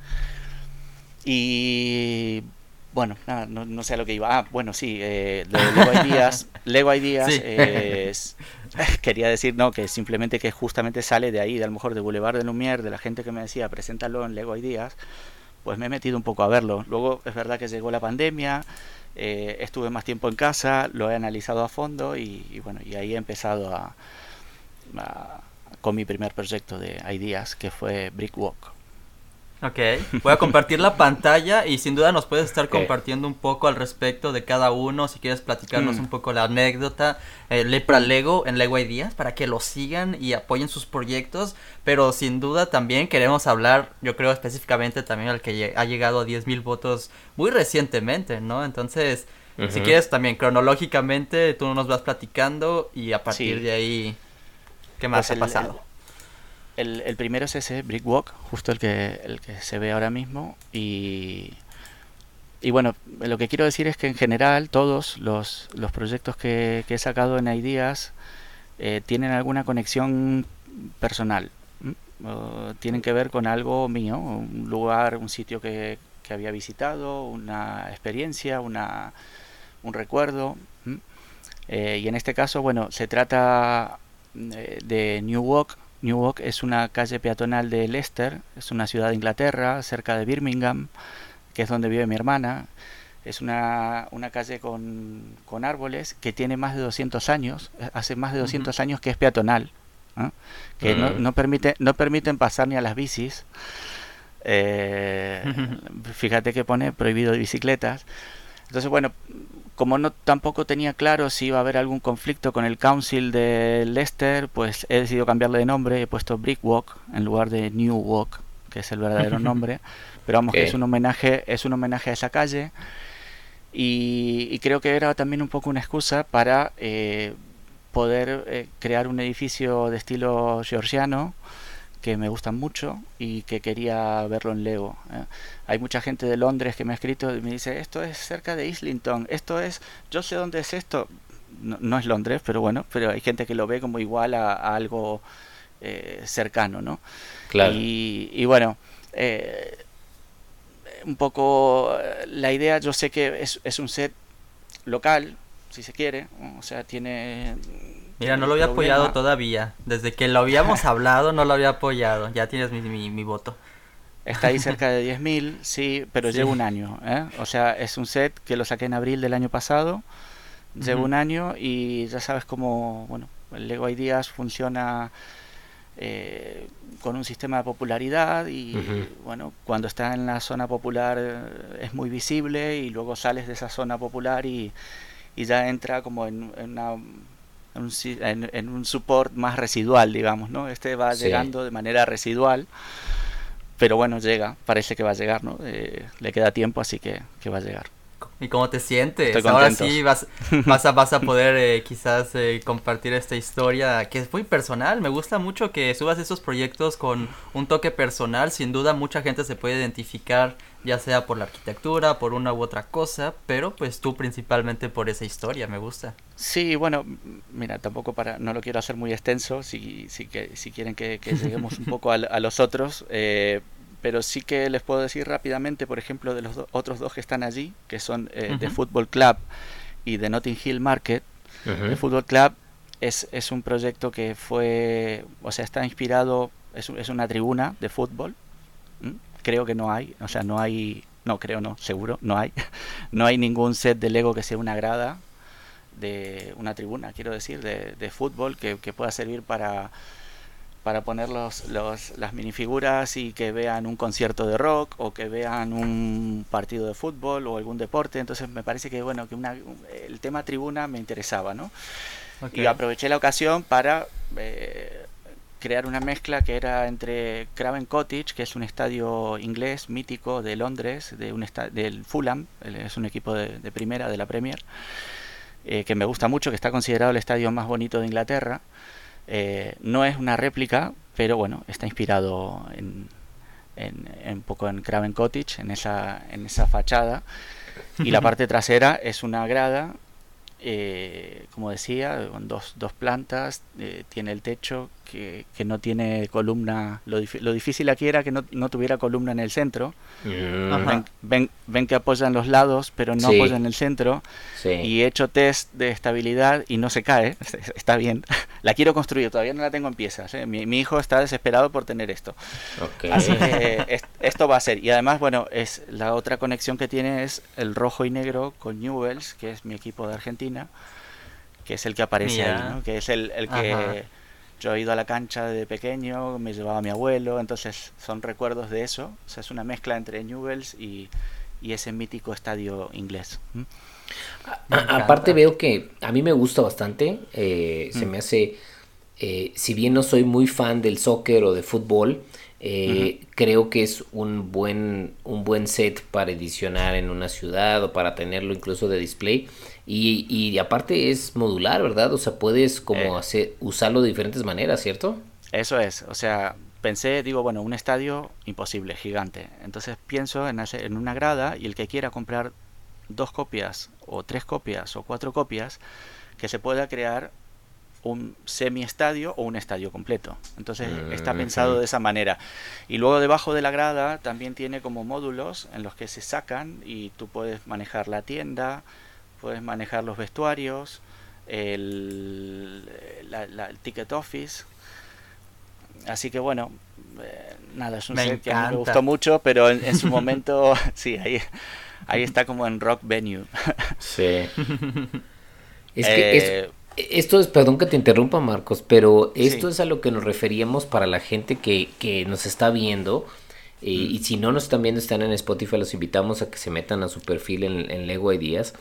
S4: Y bueno, nada, no, sé a lo que iba. Ah, bueno, sí, eh, Lego Ideas, Lego Ideas es, quería decir, no, que simplemente que justamente sale de ahí, de a lo mejor de Boulevard de Lumière, de la gente que me decía, preséntalo en Lego Ideas, pues me he metido un poco a verlo. Luego es verdad que llegó la pandemia, eh, estuve más tiempo en casa, lo he analizado a fondo y, bueno, y ahí he empezado a, con mi primer proyecto de Ideas, que fue Brickwalk.
S1: Ok, voy a compartir la pantalla y sin duda nos puedes estar compartiendo un poco al respecto de cada uno, si quieres platicarnos mm. un poco la anécdota, eh, Lepra Lego en Lego Ideas para que lo sigan y apoyen sus proyectos, pero sin duda también queremos hablar, yo creo específicamente también al que ha llegado a 10.000 votos muy recientemente, ¿no? Entonces, si quieres también cronológicamente tú nos vas platicando y a partir de ahí, ¿qué más pues ha pasado?
S4: El, primero es ese, Brickwalk, justo el que, el que se ve ahora mismo. Y, y bueno, lo que quiero decir es que en general todos los, los proyectos que, he sacado en Ideas eh, tienen alguna conexión personal. tienen que ver con algo mío, un lugar, un sitio que, que había visitado, una experiencia, una, un recuerdo. Eh, y en este caso, bueno, se trata eh, de New Walk, Newark es una calle peatonal de Leicester, es una ciudad de Inglaterra, cerca de Birmingham, que es donde vive mi hermana. Es una, una calle con, con, árboles que tiene más de 200 años, hace más de 200 años que es peatonal, que no, no, permite, no permiten pasar ni a las bicis. Eh, fíjate que pone prohibido de bicicletas. Entonces, bueno, como no tampoco tenía claro si iba a haber algún conflicto con el council de Leicester, pues he decidido cambiarle de nombre, he puesto Brickwalk en lugar de New Walk, que es el verdadero nombre, pero vamos que es un homenaje, es un homenaje a esa calle. Y, creo que era también un poco una excusa para eh, poder eh, crear un edificio de estilo georgiano que me gustan mucho y que quería verlo en Lego. ¿eh? Hay mucha gente de Londres que me ha escrito y me dice, esto es cerca de Islington, esto es, yo sé dónde es esto. No, es Londres, pero bueno, pero hay gente que lo ve como igual a, algo eh, cercano, ¿no?
S3: Claro.
S4: Y, bueno, eh, un poco la idea, yo sé que es, es un set local, si se quiere, o sea, tiene
S1: Mira, no lo había apoyado todavía. Desde que lo habíamos hablado, no lo había apoyado. Ya tienes mi, mi, voto.
S4: Está ahí cerca de 10.000, sí, pero lleva un año. ¿eh? O sea, es un set que lo saqué en abril del año pasado. Lleva un año y ya sabes cómo, bueno, el Lego Ideas funciona eh, con un sistema de popularidad y, bueno, cuando está en la zona popular eh, es muy visible y luego sales de esa zona popular y, y ya entra como en una en un, support más residual, digamos, ¿no? Este va llegando de manera residual, pero bueno, llega, parece que va a llegar, ¿no? Eh, le queda tiempo, así que, que va a llegar.
S1: ¿Y cómo te sientes? Ahora sí vas, vas, a, vas a poder eh, quizás eh, compartir esta historia que es muy personal. Me gusta mucho que subas esos proyectos con un toque personal. Sin duda mucha gente se puede identificar ya sea por la arquitectura, por una u otra cosa, pero pues tú principalmente por esa historia, me gusta.
S4: Sí, bueno, mira, tampoco para, no lo quiero hacer muy extenso, si, si, que, si quieren que, lleguemos un poco a, los otros, eh, pero sí que les puedo decir rápidamente, por ejemplo, de los otros dos que están allí, que son eh, de Football Club y de Notting Hill Market. El Football Club es, es, un proyecto que fue, o sea, está inspirado, es, es una tribuna de fútbol. Creo que no hay, o sea, no hay, no creo, no, seguro, no hay. no hay ningún set de Lego que sea una grada de una tribuna, quiero decir, de, de fútbol que, que pueda servir para para poner los, las minifiguras y que vean un concierto de rock o que vean un partido de fútbol o algún deporte. Entonces me parece que bueno que una, el tema tribuna me interesaba, ¿no? Y aproveché la ocasión para eh, crear una mezcla que era entre Craven Cottage, que es un estadio inglés mítico de Londres, de un del Fulham, es un equipo de, primera de la Premier, eh, que me gusta mucho, que está considerado el estadio más bonito de Inglaterra eh, no es una réplica, pero bueno, está inspirado en, un poco en Craven Cottage, en esa, en esa fachada. Y la parte trasera es una grada, eh, como decía, con dos, dos plantas, eh, tiene el techo que, que, no tiene columna. Lo, lo, difícil aquí era que no, no tuviera columna en el centro. Mm. Ven, ven, que apoyan los lados, pero no apoyan el centro. Y he hecho test de estabilidad y no se cae. Está bien. La quiero construir, todavía no la tengo en piezas. ¿eh? Mi, mi, hijo está desesperado por tener esto. Así que esto va a ser. Y además, bueno, es la otra conexión que tiene es el rojo y negro con Newells, que es mi equipo de Argentina, que es el que aparece ahí, ¿no? que es el, el que yo he ido a la cancha de pequeño, me llevaba a mi abuelo, entonces son recuerdos de eso. O sea, es una mezcla entre Newells y, y ese mítico estadio inglés.
S3: aparte veo que a mí me gusta bastante, eh, se me hace, eh, si bien no soy muy fan del soccer o de fútbol, eh, creo que es un buen, un buen set para edicionar en una ciudad o para tenerlo incluso de display. Y, y aparte es modular, ¿verdad? O sea, puedes como hacer, usarlo de diferentes maneras, ¿cierto?
S4: Eso es, o sea, pensé, digo, bueno, un estadio imposible, gigante. Entonces pienso en, hacer, en una grada y el que quiera comprar dos copias o tres copias o cuatro copias, que se pueda crear un semi-estadio o un estadio completo. Entonces mm, está pensado de esa manera. Y luego debajo de la grada también tiene como módulos en los que se sacan y tú puedes manejar la tienda, puedes manejar los vestuarios, el, el ticket office. Así que bueno, eh, nada, es un set que me gustó mucho, pero en, su momento, sí, ahí, ahí está como en rock venue.
S3: Sí. Es que eh, esto es, perdón que te interrumpa Marcos, pero esto es a lo que nos referíamos para la gente que, que nos está viendo. Eh, y si no nos están viendo, están en Spotify, los invitamos a que se metan a su perfil en, en Lego Ideas.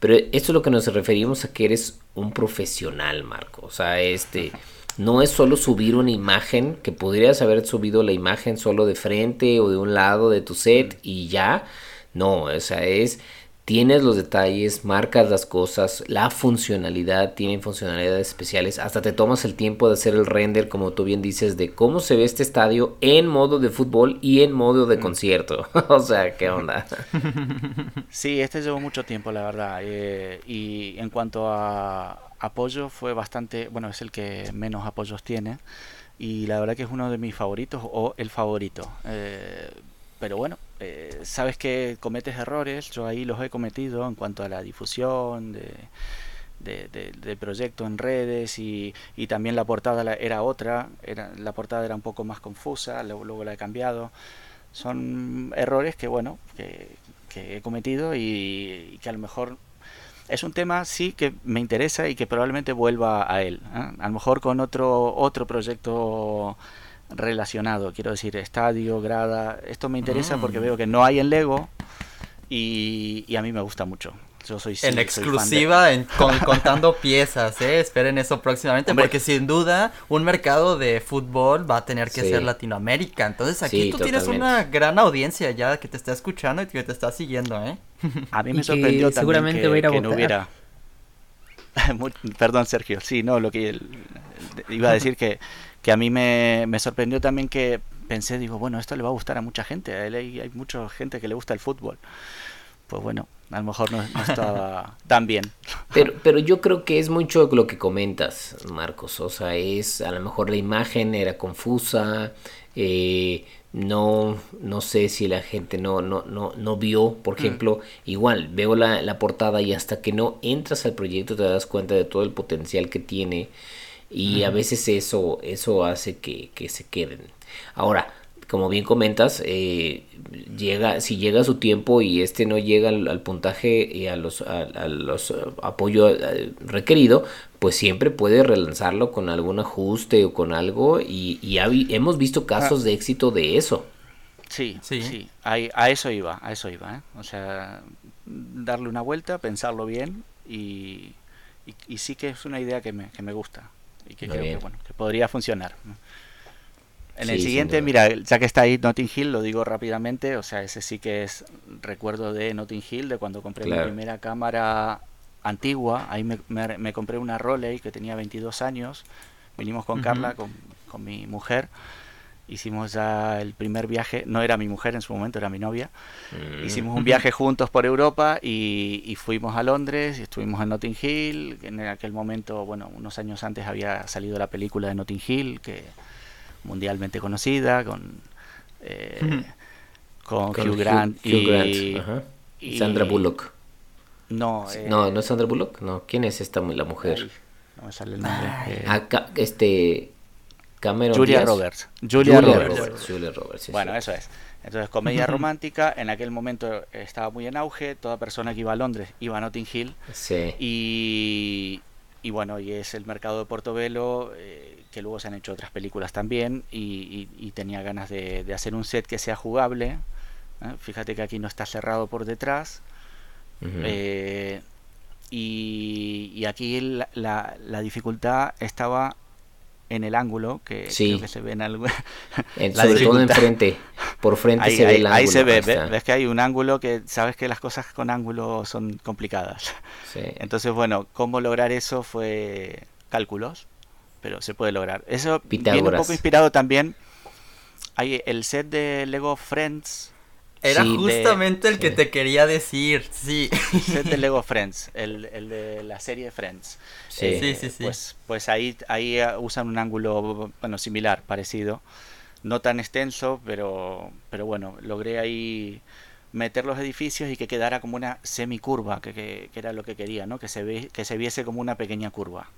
S3: Pero esto es lo que nos referimos a que eres un profesional, Marcos. O sea, este no es solo subir una imagen, que podrías haber subido la imagen solo de frente o de un lado de tu set y ya. No, o sea, es tienes los detalles, marcas las cosas, la funcionalidad, tienen funcionalidades especiales, hasta te tomas el tiempo de hacer el render, como tú bien dices, de cómo se ve este estadio en modo de fútbol y en modo de mm. concierto. o sea, ¿qué onda?
S4: sí, este llevó mucho tiempo, la verdad. Eh, y en cuanto a apoyo, fue bastante, bueno, es el que menos apoyos tiene. Y la verdad que es uno de mis favoritos o el favorito. Eh, pero bueno, eh, sabes que cometes errores, yo ahí los he cometido en cuanto a la difusión de, de, proyecto en redes y, y, también la portada era otra, era, la portada era un poco más confusa, luego, la he cambiado. Son errores que, bueno, que, he cometido y, que a lo mejor es un tema sí que me interesa y que probablemente vuelva a él. ¿eh? A lo mejor con otro, otro proyecto relacionado, quiero decir, estadio, grada. Esto me interesa porque mm. veo que no hay en Lego y, a mí me gusta mucho. Yo soy
S1: En exclusiva, en, contando piezas, ¿eh? Esperen eso próximamente, porque sin duda un mercado de fútbol va a tener que ser Latinoamérica. Entonces aquí tú tienes una gran audiencia ya que te está escuchando y que te está siguiendo, ¿eh?
S4: A mí me sorprendió también seguramente que, no hubiera... Perdón, Sergio. Sí, no, lo que iba a decir que que a mí me, sorprendió también que pensé, digo, bueno, esto le va a gustar a mucha gente, a él hay, mucha gente que le gusta el fútbol. Pues bueno, a lo mejor no, estaba tan bien.
S3: Pero, pero yo creo que es mucho lo que comentas, Marcos. O sea, es a lo mejor la imagen era confusa, eh, no, no sé si la gente no, no, no, no vio, por mm. ejemplo, igual veo la, la portada y hasta que no entras al proyecto te das cuenta de todo el potencial que tiene y a veces eso, eso hace que, se queden. Ahora, como bien comentas, eh, llega, si llega su tiempo y este no llega al, puntaje y a los, a, los eh, apoyo eh, requerido, pues siempre puede relanzarlo con algún ajuste o con algo y, y hemos visto casos ah. de éxito de eso.
S4: Sí, sí, sí. A, a, eso iba, a eso iba. O sea, darle una vuelta, pensarlo bien y, y, sí que es una idea que me, que me gusta y que creo que, bueno, que podría funcionar. En el siguiente, mira, ya que está ahí Notting Hill, lo digo rápidamente, o sea, ese sí que es recuerdo de Notting Hill, de cuando compré mi primera cámara antigua, ahí me, me, compré una Roley que tenía 22 años, vinimos con Carla, con, con mi mujer, hicimos ya el primer viaje, no era mi mujer en su momento, era mi novia. Mm. Hicimos un viaje juntos por Europa y, fuimos a Londres y estuvimos en Notting Hill. En aquel momento, bueno, unos años antes había salido la película de Notting Hill, que mundialmente conocida, con, eh, con, Hugh Grant, y,
S3: Sandra Bullock.
S4: No,
S3: no, no es Sandra Bullock, no. ¿Quién es esta la mujer?
S4: no me sale el nombre.
S3: Eh. Acá, este
S4: Julia Roberts. Julia,
S3: Roberts.
S4: bueno, eso es. Entonces, comedia romántica, en aquel momento estaba muy en auge, toda persona que iba a Londres iba a Notting Hill.
S3: Sí.
S4: Y, y bueno, y es el mercado de Portobelo, eh, que luego se han hecho otras películas también, y, tenía ganas de, hacer un set que sea jugable. ¿eh? Fíjate que aquí no está cerrado por detrás. Eh, y, aquí la, la, dificultad estaba en el ángulo, que creo que se ve en algo.
S3: sobre todo enfrente, por frente
S4: ahí, se ve el ángulo. Ahí se ve, ves, que hay un ángulo que sabes que las cosas con ángulo son complicadas. Entonces, bueno, cómo lograr eso fue cálculos, pero se puede lograr. Eso viene un poco inspirado también. Hay el set de Lego Friends
S1: era justamente el que te quería decir, sí.
S4: El de Lego Friends, el, de la serie Friends.
S1: Sí, sí, sí,
S4: Pues, pues ahí, ahí usan un ángulo, bueno, similar, parecido. No tan extenso, pero, pero bueno, logré ahí meter los edificios y que quedara como una semicurva, que, que, que era lo que quería, ¿no? Que se, ve, que se viese como una pequeña curva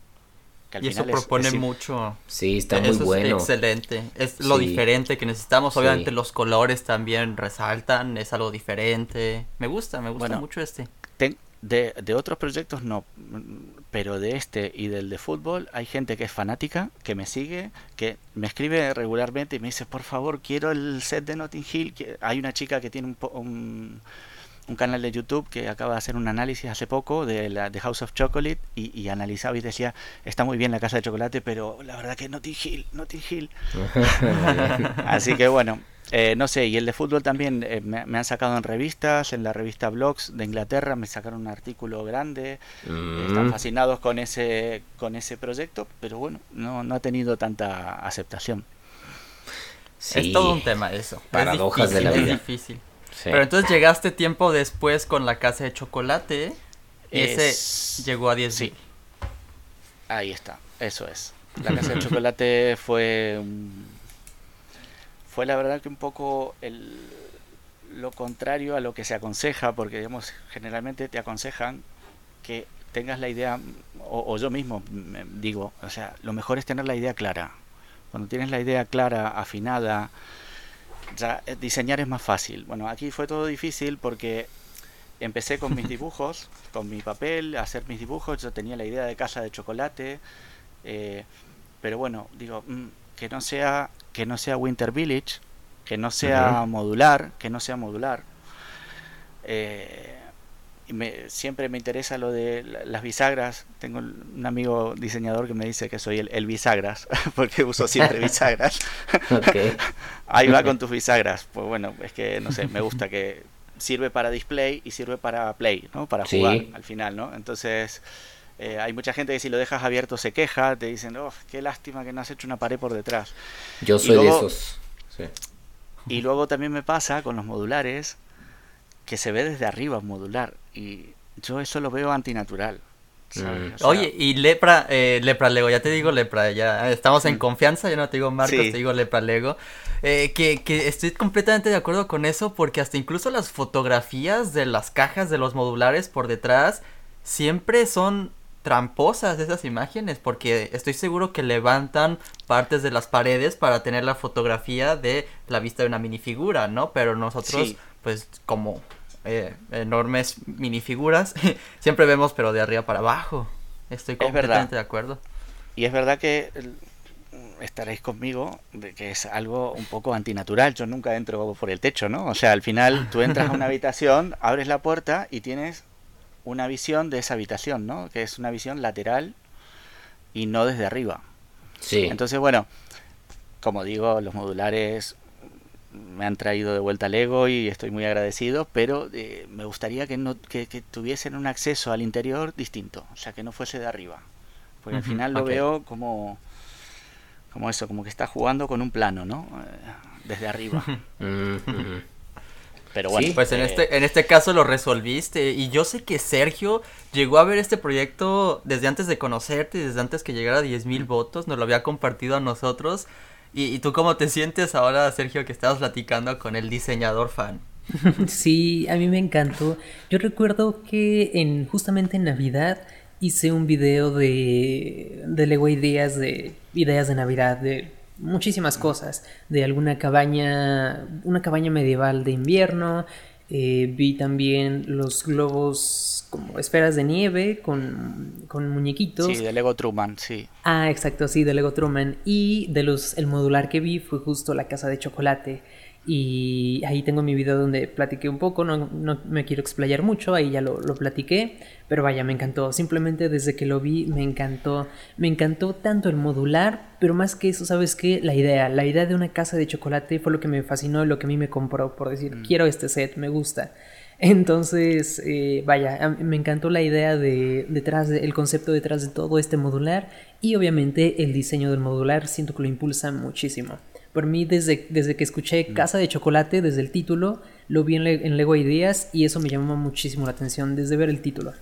S1: y eso propone mucho.
S3: Sí, está muy bueno.
S1: Es excelente. Es lo diferente que necesitamos. Obviamente los colores también resaltan. Es algo diferente. Me gusta, me gusta mucho este.
S4: de, de, otros proyectos no, pero de este y del de fútbol hay gente que es fanática, que me sigue, que me escribe regularmente y me dice, por favor, quiero el set de Notting Hill. Hay una chica que tiene un, un un canal de YouTube que acaba de hacer un análisis hace poco de la de House of Chocolate y, analizaba y decía, está muy bien la casa de chocolate, pero la verdad que Notting Hill, Notting Hill. Así que bueno, eh, no sé, y el de fútbol también eh, me, han sacado en revistas, en la revista Blogs de Inglaterra me sacaron un artículo grande, mm. están fascinados con ese, con ese proyecto, pero bueno, no, no ha tenido tanta aceptación.
S1: Es todo un tema eso.
S3: Paradojas de la vida.
S1: Es difícil. Pero entonces llegaste tiempo después con la casa de chocolate. Y ese llegó a 10
S4: Sí. Ahí está, eso es. La casa de chocolate fue. Fue la verdad que un poco el, lo contrario a lo que se aconseja, porque digamos, generalmente te aconsejan que tengas la idea, o, o yo mismo digo, o sea, lo mejor es tener la idea clara. Cuando tienes la idea clara, afinada, ya eh, diseñar es más fácil. Bueno, aquí fue todo difícil porque empecé con mis dibujos, con mi papel, a hacer mis dibujos. Yo tenía la idea de casa de chocolate, eh, pero bueno, digo mm, que no sea que no sea Winter Village, que no sea modular, que no sea modular. Eh, me, siempre me interesa lo de las bisagras. Tengo un amigo diseñador que me dice que soy el, bisagras, porque uso siempre bisagras. Ahí va con tus bisagras. Pues bueno, es que no sé, me gusta que sirve para display y sirve para play, ¿no? Para jugar al final, ¿no? Entonces, eh, hay mucha gente que si lo dejas abierto se queja, te dicen, oh, qué lástima que no has hecho una pared por detrás.
S3: Yo soy de esos.
S4: Y luego también me pasa con los modulares que se ve desde arriba modular y yo eso lo veo antinatural.
S1: Mm. Oye, y Lepra, eh, Lepra Lego, ya te digo Lepra, ya estamos en mm. confianza, yo no te digo Marcos, te digo Lepra Lego. Eh, que, que estoy completamente de acuerdo con eso porque hasta incluso las fotografías de las cajas de los modulares por detrás siempre son tramposas esas imágenes porque estoy seguro que levantan partes de las paredes para tener la fotografía de la vista de una minifigura, ¿no? Pero nosotros, pues como eh, enormes minifiguras, siempre vemos pero de arriba para abajo. Estoy completamente de acuerdo.
S4: Y es verdad que estaréis conmigo de que es algo un poco antinatural. Yo nunca entro por el techo, ¿no? O sea, al final tú entras a una habitación, abres la puerta y tienes una visión de esa habitación, ¿no? Que es una visión lateral y no desde arriba.
S3: Sí.
S4: Entonces, bueno, como digo, los modulares me han traído de vuelta Lego y estoy muy agradecido, pero eh, me gustaría que, no, que, tuviesen un acceso al interior distinto, o sea, que no fuese de arriba. Porque al final lo veo como, como eso, como que está jugando con un plano, ¿no? Eh, desde arriba.
S1: Pero bueno, pues en, eh, este, en este caso lo resolviste. Y yo sé que Sergio llegó a ver este proyecto desde antes de conocerte, desde antes que llegara a 10.000 votos, nos lo había compartido a nosotros. ¿Y, tú cómo te sientes ahora, Sergio, que estabas platicando con el diseñador fan?
S2: Sí, a mí me encantó. Yo recuerdo que en justamente en Navidad hice un video de, de Lego ideas de ideas de Navidad de muchísimas cosas, de alguna cabaña, una cabaña medieval de invierno, Eh, vi también los globos como esferas de nieve con, con, muñequitos.
S4: Sí, de Lego Truman, sí.
S2: Ah, exacto, sí, de Lego Truman. Y de los, el modular que vi fue justo la casa de chocolate. Y ahí tengo mi video donde platiqué un poco, no, no me quiero explayar mucho, ahí ya lo, lo, platiqué, pero vaya, me encantó, simplemente desde que lo vi me encantó, me encantó tanto el modular, pero más que eso, ¿sabes qué? La idea, la idea de una casa de chocolate fue lo que me fascinó, lo que a mí me compró, por decir, mm. quiero este set, me gusta. Entonces, eh, vaya, me encantó la idea de detrás, de, el concepto detrás de todo este modular y obviamente el diseño del modular, siento que lo impulsa muchísimo. Por mí, desde, desde que escuché. Casa de Chocolate, desde el título, lo vi en, Lego Ideas y eso me llamó muchísimo la atención desde ver el título.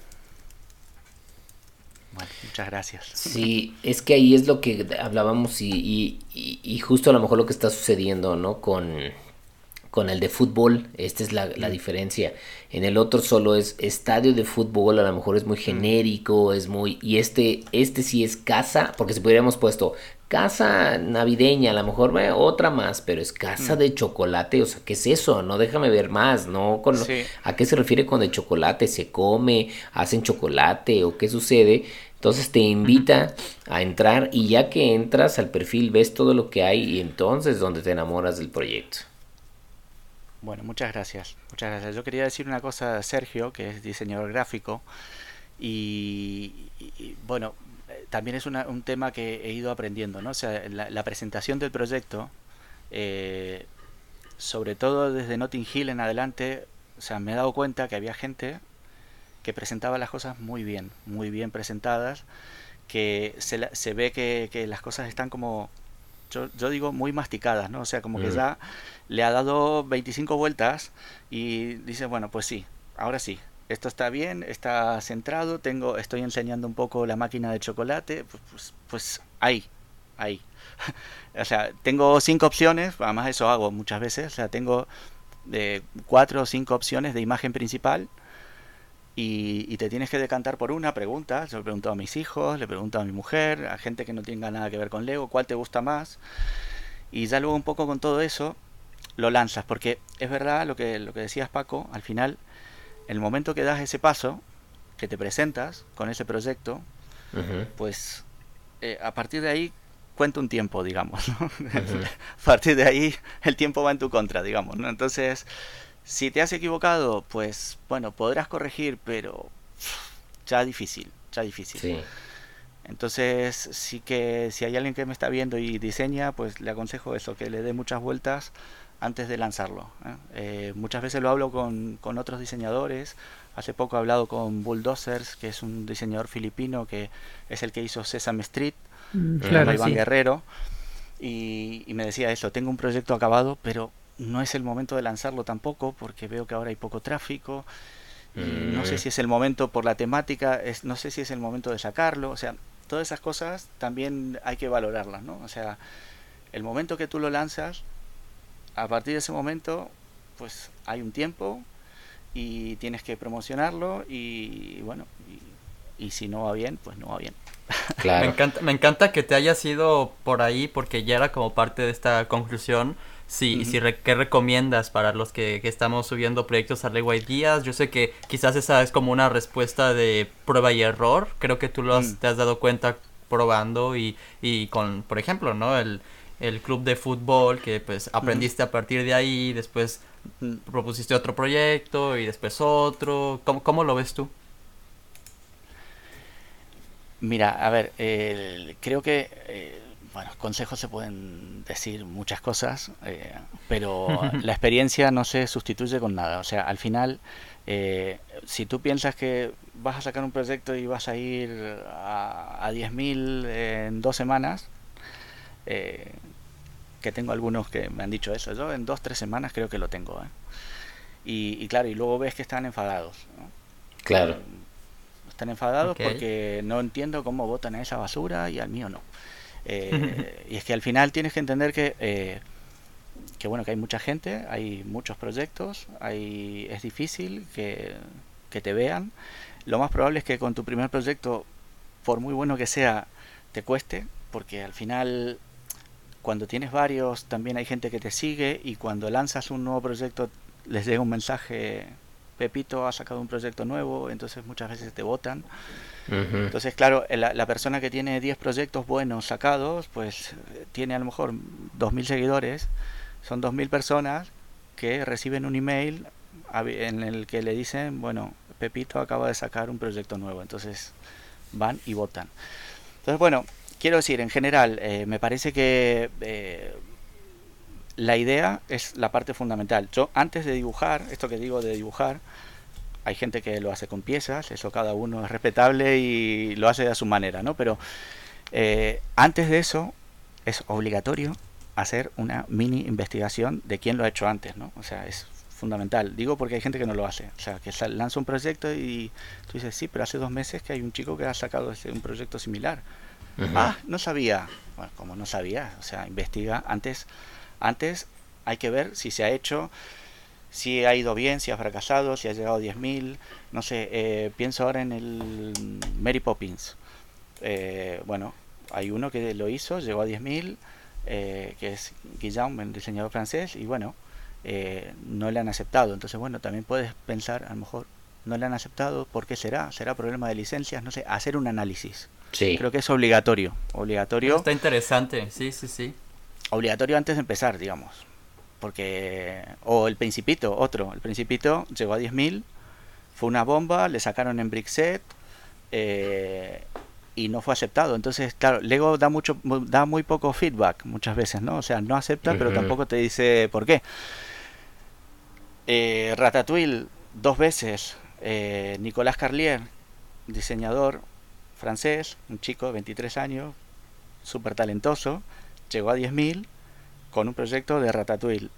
S4: Bueno, muchas gracias.
S3: Sí, es que ahí es lo que hablábamos y, y, justo a lo mejor lo que está sucediendo, ¿no? Con, con el de fútbol, esta es la, la, mm. diferencia. En el otro solo es estadio de fútbol, a lo mejor es muy mm. genérico, es muy... Y este, este sí es casa, porque si hubiéramos puesto casa navideña, a lo mejor otra más, pero es casa mm. de chocolate, o sea, ¿qué es eso? No déjame ver más, ¿no? Con, ¿A qué se refiere con de chocolate? ¿Se come? ¿Hacen chocolate? ¿O qué sucede? Entonces te invita a entrar y ya que entras al perfil ves todo lo que hay y entonces donde te enamoras del proyecto.
S4: Bueno, muchas gracias. Muchas gracias. Yo quería decir una cosa a Sergio, que es diseñador gráfico. y bueno, también es un tema que he ido aprendiendo, ¿no? O sea, la, presentación del proyecto, eh, sobre todo desde Notting Hill en adelante, o sea, me he dado cuenta que había gente que presentaba las cosas muy bien, muy bien presentadas, que se, se ve que, las cosas están como, yo, yo, digo, muy masticadas, ¿no? O sea, como que mm. ya le ha dado 25 vueltas y dice, bueno, pues sí, ahora sí, esto está bien, está centrado, tengo, estoy enseñando un poco la máquina de chocolate, pues, pues, pues ahí, ahí. o sea, tengo cinco opciones, además eso hago muchas veces, o sea, tengo de cuatro o cinco opciones de imagen principal y, te tienes que decantar por una pregunta. Yo le pregunto a mis hijos, le pregunto a mi mujer, a gente que no tenga nada que ver con Lego, cuál te gusta más. Y ya luego un poco con todo eso lo lanzas, porque es verdad lo que, lo que decías Paco, al final el momento que das ese paso, que te presentas con ese proyecto, pues eh, a partir de ahí cuenta un tiempo, digamos. a partir de ahí el tiempo va en tu contra, digamos. ¿no? Entonces, si te has equivocado, pues bueno, podrás corregir, pero ya difícil, ya difícil. Entonces, sí que si hay alguien que me está viendo y diseña, pues le aconsejo eso, que le dé muchas vueltas antes de lanzarlo. ¿eh? Eh, muchas veces lo hablo con, con, otros diseñadores. Hace poco he hablado con Bulldozers, que es un diseñador filipino que es el que hizo Sesame Street, mm, Iván Guerrero. Y, me decía eso, tengo un proyecto acabado, pero no es el momento de lanzarlo tampoco, porque veo que ahora hay poco tráfico. No sé mm. si es el momento por la temática, es, no sé si es el momento de sacarlo. O sea, todas esas cosas también hay que valorarlas, ¿no? O sea, el momento que tú lo lanzas, a partir de ese momento, pues hay un tiempo y tienes que promocionarlo y bueno, y, si no va bien, pues no va bien.
S1: Me, encanta, me encanta que te hayas ido por ahí porque ya era como parte de esta conclusión. Sí, si ¿qué recomiendas para los que, estamos subiendo proyectos a Lego Días? Yo sé que quizás esa es como una respuesta de prueba y error. Creo que tú lo has, mm. te has dado cuenta probando y, y con, por ejemplo, ¿no? El, el club de fútbol que pues aprendiste a partir de ahí, después propusiste otro proyecto y después otro. ¿Cómo, cómo lo ves tú?
S4: Mira, a ver, creo que, eh, bueno, consejos se pueden decir muchas cosas, eh, pero la experiencia no se sustituye con nada. O sea, al final, eh, si tú piensas que vas a sacar un proyecto y vas a ir a, a 10.000 en dos semanas, eh, que tengo algunos que me han dicho eso. Yo en dos, tres semanas creo que lo tengo. ¿eh? Y, claro, y luego ves que están enfadados.
S3: Claro.
S4: Eh, están enfadados porque no entiendo cómo votan a esa basura y al mío no. y es que al final tienes que entender que, que bueno, que hay mucha gente, hay muchos proyectos, hay, es difícil que, que te vean. Lo más probable es que con tu primer proyecto, por muy bueno que sea, te cueste, porque al final cuando tienes varios también hay gente que te sigue y cuando lanzas un nuevo proyecto les llega un mensaje, Pepito ha sacado un proyecto nuevo, entonces muchas veces te votan. Entonces, claro, la, la, persona que tiene 10 proyectos buenos sacados, pues tiene a lo mejor 2.000 seguidores, son 2.000 personas que reciben un email en el que le dicen, bueno, Pepito acaba de sacar un proyecto nuevo, entonces van y votan. Entonces, bueno, quiero decir, en general, eh, me parece que eh, la idea es la parte fundamental. Yo antes de dibujar, esto que digo de dibujar, hay gente que lo hace con piezas, eso cada uno es respetable y lo hace a su manera, ¿no? Pero eh, antes de eso es obligatorio hacer una mini investigación de quién lo ha hecho antes, ¿no? O sea, es fundamental. Digo porque hay gente que no lo hace. O sea, que lanza un proyecto y tú dices, sí, pero hace dos meses que hay un chico que ha sacado un proyecto similar. Ah, no sabía. Bueno, como no sabía, o sea, investiga. Antes, antes hay que ver si se ha hecho, si ha ido bien, si ha fracasado, si ha llegado a 10.000. No sé, eh, pienso ahora en el Mary Poppins. Eh, bueno, hay uno que lo hizo, llegó a 10.000, eh, que es Guillaume, el diseñador francés, y bueno, eh, no le han aceptado. Entonces, bueno, también puedes pensar, a lo mejor no le han aceptado, ¿por qué será? ¿Será problema de licencias? No sé, hacer un análisis.
S3: Sí.
S4: Creo que es obligatorio. Obligatorio.
S1: Está interesante, sí, sí, sí.
S4: Obligatorio antes de empezar, digamos. Porque. O el Principito, otro. El Principito llegó a 10.000, fue una bomba, le sacaron en Brickset. Eh, y no fue aceptado. Entonces, claro, Lego da mucho da muy poco feedback muchas veces, ¿no? O sea, no acepta, pero tampoco te dice por qué. Eh, Ratatouille dos veces. Eh, Nicolás Carlier, diseñador francés, un chico de 23 años, súper talentoso, llegó a 10.000 con un proyecto de Ratatouille.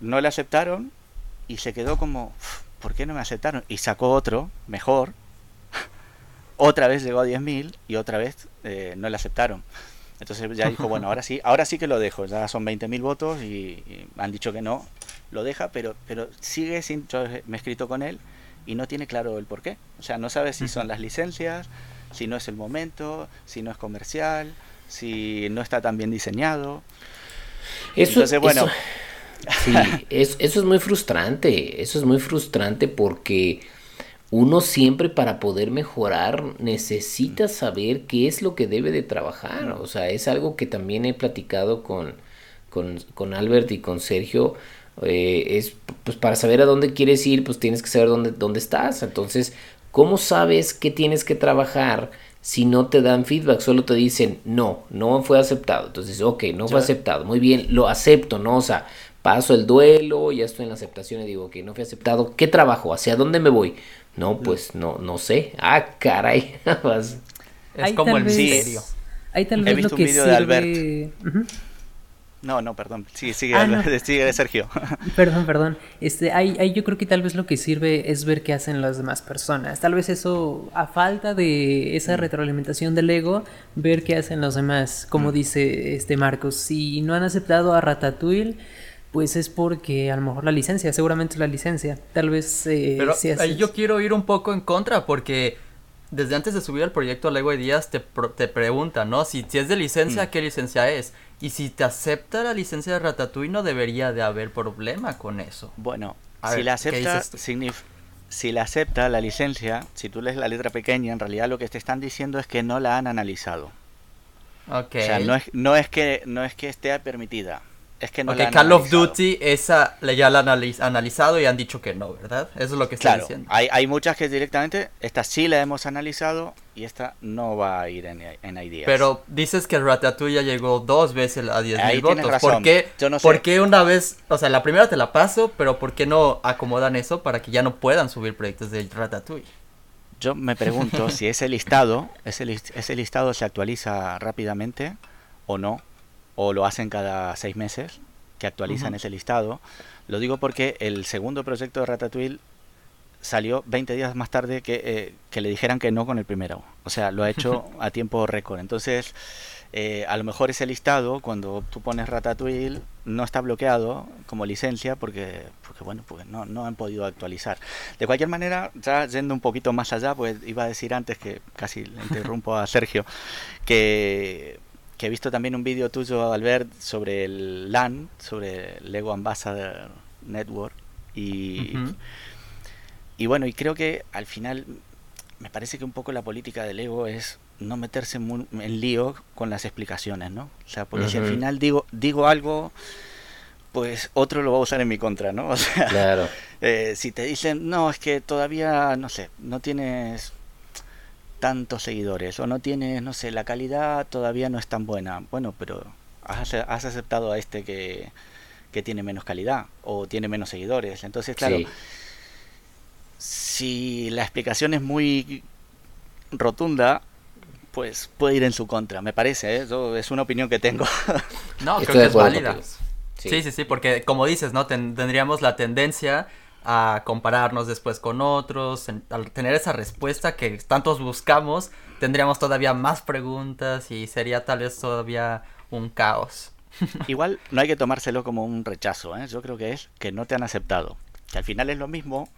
S4: No le aceptaron y se quedó como, ¿por qué no me aceptaron? Y sacó otro, mejor, otra vez llegó a 10.000 y otra vez eh, no le aceptaron. Entonces ya dijo, bueno, ahora sí, ahora sí que lo dejo, ya son 20.000 votos y, han dicho que no, lo deja, pero, pero sigue sin, yo me he escrito con él y no tiene claro el por qué. O sea, no sabe si son las licencias, si no es el momento, si no es comercial, si no está tan bien diseñado.
S3: Eso, Entonces, bueno. sí, eso es muy frustrante, eso es muy frustrante porque uno siempre para poder mejorar necesita saber qué es lo que debe de trabajar. O sea, es algo que también he platicado con, con, Albert y con Sergio. Eh, es pues para saber a dónde quieres ir, pues tienes que saber dónde, dónde estás. Entonces, ¿cómo sabes qué tienes que trabajar si no te dan feedback? Solo te dicen, no, no fue aceptado. Entonces, ok, no fue aceptado. Muy bien, lo acepto, ¿no? O sea, paso el duelo, ya estoy en la aceptación y digo, que no fue aceptado. ¿Qué trabajo? ¿Hacia dónde me voy? No, pues no, no sé. Ah, caray.
S1: es como el misterio.
S2: Ahí tal vez He visto un video de Albert.
S4: No, no, perdón. Sigue, sigue, ah, sigue Sergio.
S2: Perdón, perdón. Este, ahí, ahí, yo creo que tal vez lo que sirve es ver qué hacen las demás personas. Tal vez eso, a falta de esa mm. retroalimentación del ego, ver qué hacen los demás. Como mm. dice este Marcos, si no han aceptado a Ratatouille, pues es porque a lo mejor la licencia, seguramente la licencia, tal vez...
S1: Eh, Pero ahí yo quiero ir un poco en contra porque desde antes de subir al proyecto Lego Ideas te, te preguntan, ¿no? Si, si es de licencia, mm. ¿qué licencia es? Y si te acepta la licencia de Ratatouille no debería de haber problema con eso.
S4: Bueno, si la acepta, si la acepta la licencia, si tú lees la letra pequeña, en realidad lo que te están diciendo es que no la han analizado.
S1: Okay. O
S4: sea, no es, no es que no es que esté permitida es que no
S1: okay, Call of Duty esa ya la han analizado y han dicho que no, ¿verdad? Eso es lo que está diciendo.
S4: Hay, hay muchas que directamente, esta sí la hemos analizado y esta no va a ir en, en ideas.
S1: Pero dices que Ratatouille ya llegó dos veces a 10.000 votos. ¿Por qué, Yo no sé. ¿Por qué una vez, o sea, la primera te la paso, pero por qué no acomodan eso para que ya no puedan subir proyectos de Ratatouille?
S4: Yo me pregunto si ese listado, ese, ese listado se actualiza rápidamente o no o lo hacen cada seis meses, que actualizan ese listado. Lo digo porque el segundo proyecto de Ratatouille salió 20 días más tarde que, eh, que le dijeran que no con el primero. O sea, lo ha hecho a tiempo récord. Entonces, eh, a lo mejor ese listado, cuando tú pones Ratatouille, no está bloqueado como licencia porque, porque bueno, pues no, no han podido actualizar. De cualquier manera, ya yendo un poquito más allá, pues iba a decir antes que casi le interrumpo a Sergio, que que he visto también un vídeo tuyo, Albert, sobre el LAN, sobre Lego Ambassador Network, Y, y bueno, y creo que al final me parece que un poco la política del ego es no meterse en, lío con las explicaciones, ¿no? O sea, porque si al final digo, digo algo, pues otro lo va a usar en mi contra, ¿no? O sea, claro. Eh, si te dicen, no, es que todavía, no sé, no tienes tantos seguidores o no tienes, no sé, la calidad todavía no es tan buena. Bueno, pero has, aceptado a este que, que, tiene menos calidad o tiene menos seguidores. Entonces, claro, si la explicación es muy rotunda, pues puede ir en su contra, me parece, ¿eh? es una opinión que tengo.
S1: no, creo que es válida. Sí. sí, sí, porque como dices, ¿no? tendríamos la tendencia a compararnos después con otros, al tener esa respuesta que tantos buscamos, tendríamos todavía más preguntas y sería tal vez todavía un caos.
S4: Igual no hay que tomárselo como un rechazo, ¿eh? yo creo que es que no te han aceptado, que al final es lo mismo,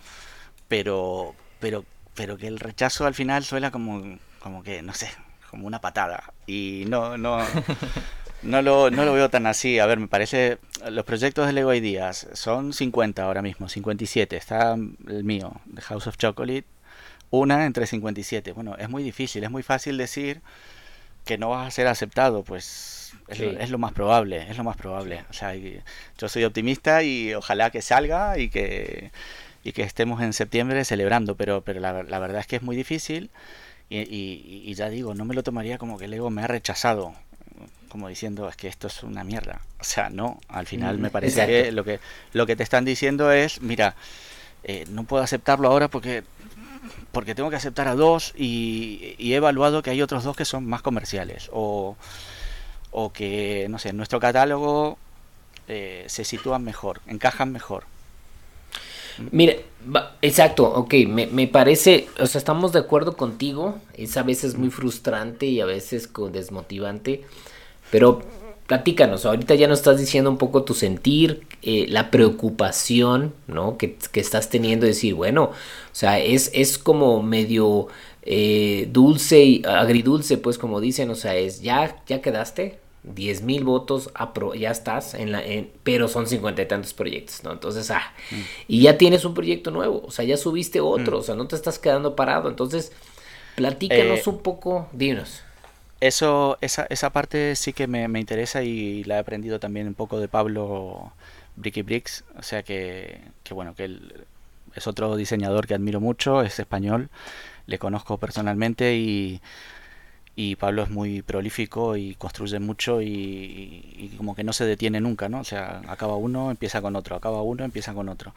S4: pero, pero, pero que el rechazo al final suena como, como que, no sé, como una patada. Y no, no, no lo, no lo veo tan así. A ver, me parece, los proyectos de Lego Ideas son 50 ahora mismo, 57. Está el mío, The House of Chocolate, una entre 57. Bueno, es muy difícil, es muy fácil decir que no vas a ser aceptado, pues es, lo, es, lo, más probable, es lo más probable. O sea, yo soy optimista y ojalá que salga y que y que estemos en septiembre celebrando, pero, pero la, la verdad es que es muy difícil y, y, ya digo, no me lo tomaría como que el ego me ha rechazado, como diciendo es que esto es una mierda. O sea, no, al final me mm, parece que lo que lo que te están diciendo es, mira, eh, no puedo aceptarlo ahora porque porque tengo que aceptar a dos y, he evaluado que hay otros dos que son más comerciales o, o que, no sé, en nuestro catálogo eh, se sitúan mejor, encajan mejor.
S3: Mire, exacto, ok, me, me, parece, o sea, estamos de acuerdo contigo, es a veces muy frustrante y a veces desmotivante, pero platícanos, ahorita ya nos estás diciendo un poco tu sentir, eh, la preocupación, ¿no? Que, que, estás teniendo, decir, bueno, o sea, es, es como medio eh, dulce y agridulce, pues como dicen, o sea, es, ya, ya quedaste, 10 mil votos, ya estás, en la, pero son cincuenta y tantos proyectos, ¿no? Entonces, ah, mm. y ya tienes un proyecto nuevo, o sea, ya subiste otro, mm. o sea, no te estás quedando parado. Entonces, platícanos eh, un poco, dinos.
S4: Eso, esa, esa parte sí que me, interesa y la he aprendido también un poco de Pablo Bricky Bricks, o sea que, que bueno, que él es otro diseñador que admiro mucho, es español, le conozco personalmente y y Pablo es muy prolífico y construye mucho y, como que no se detiene nunca, ¿no? O sea, acaba uno, empieza con otro, acaba uno, empieza con otro.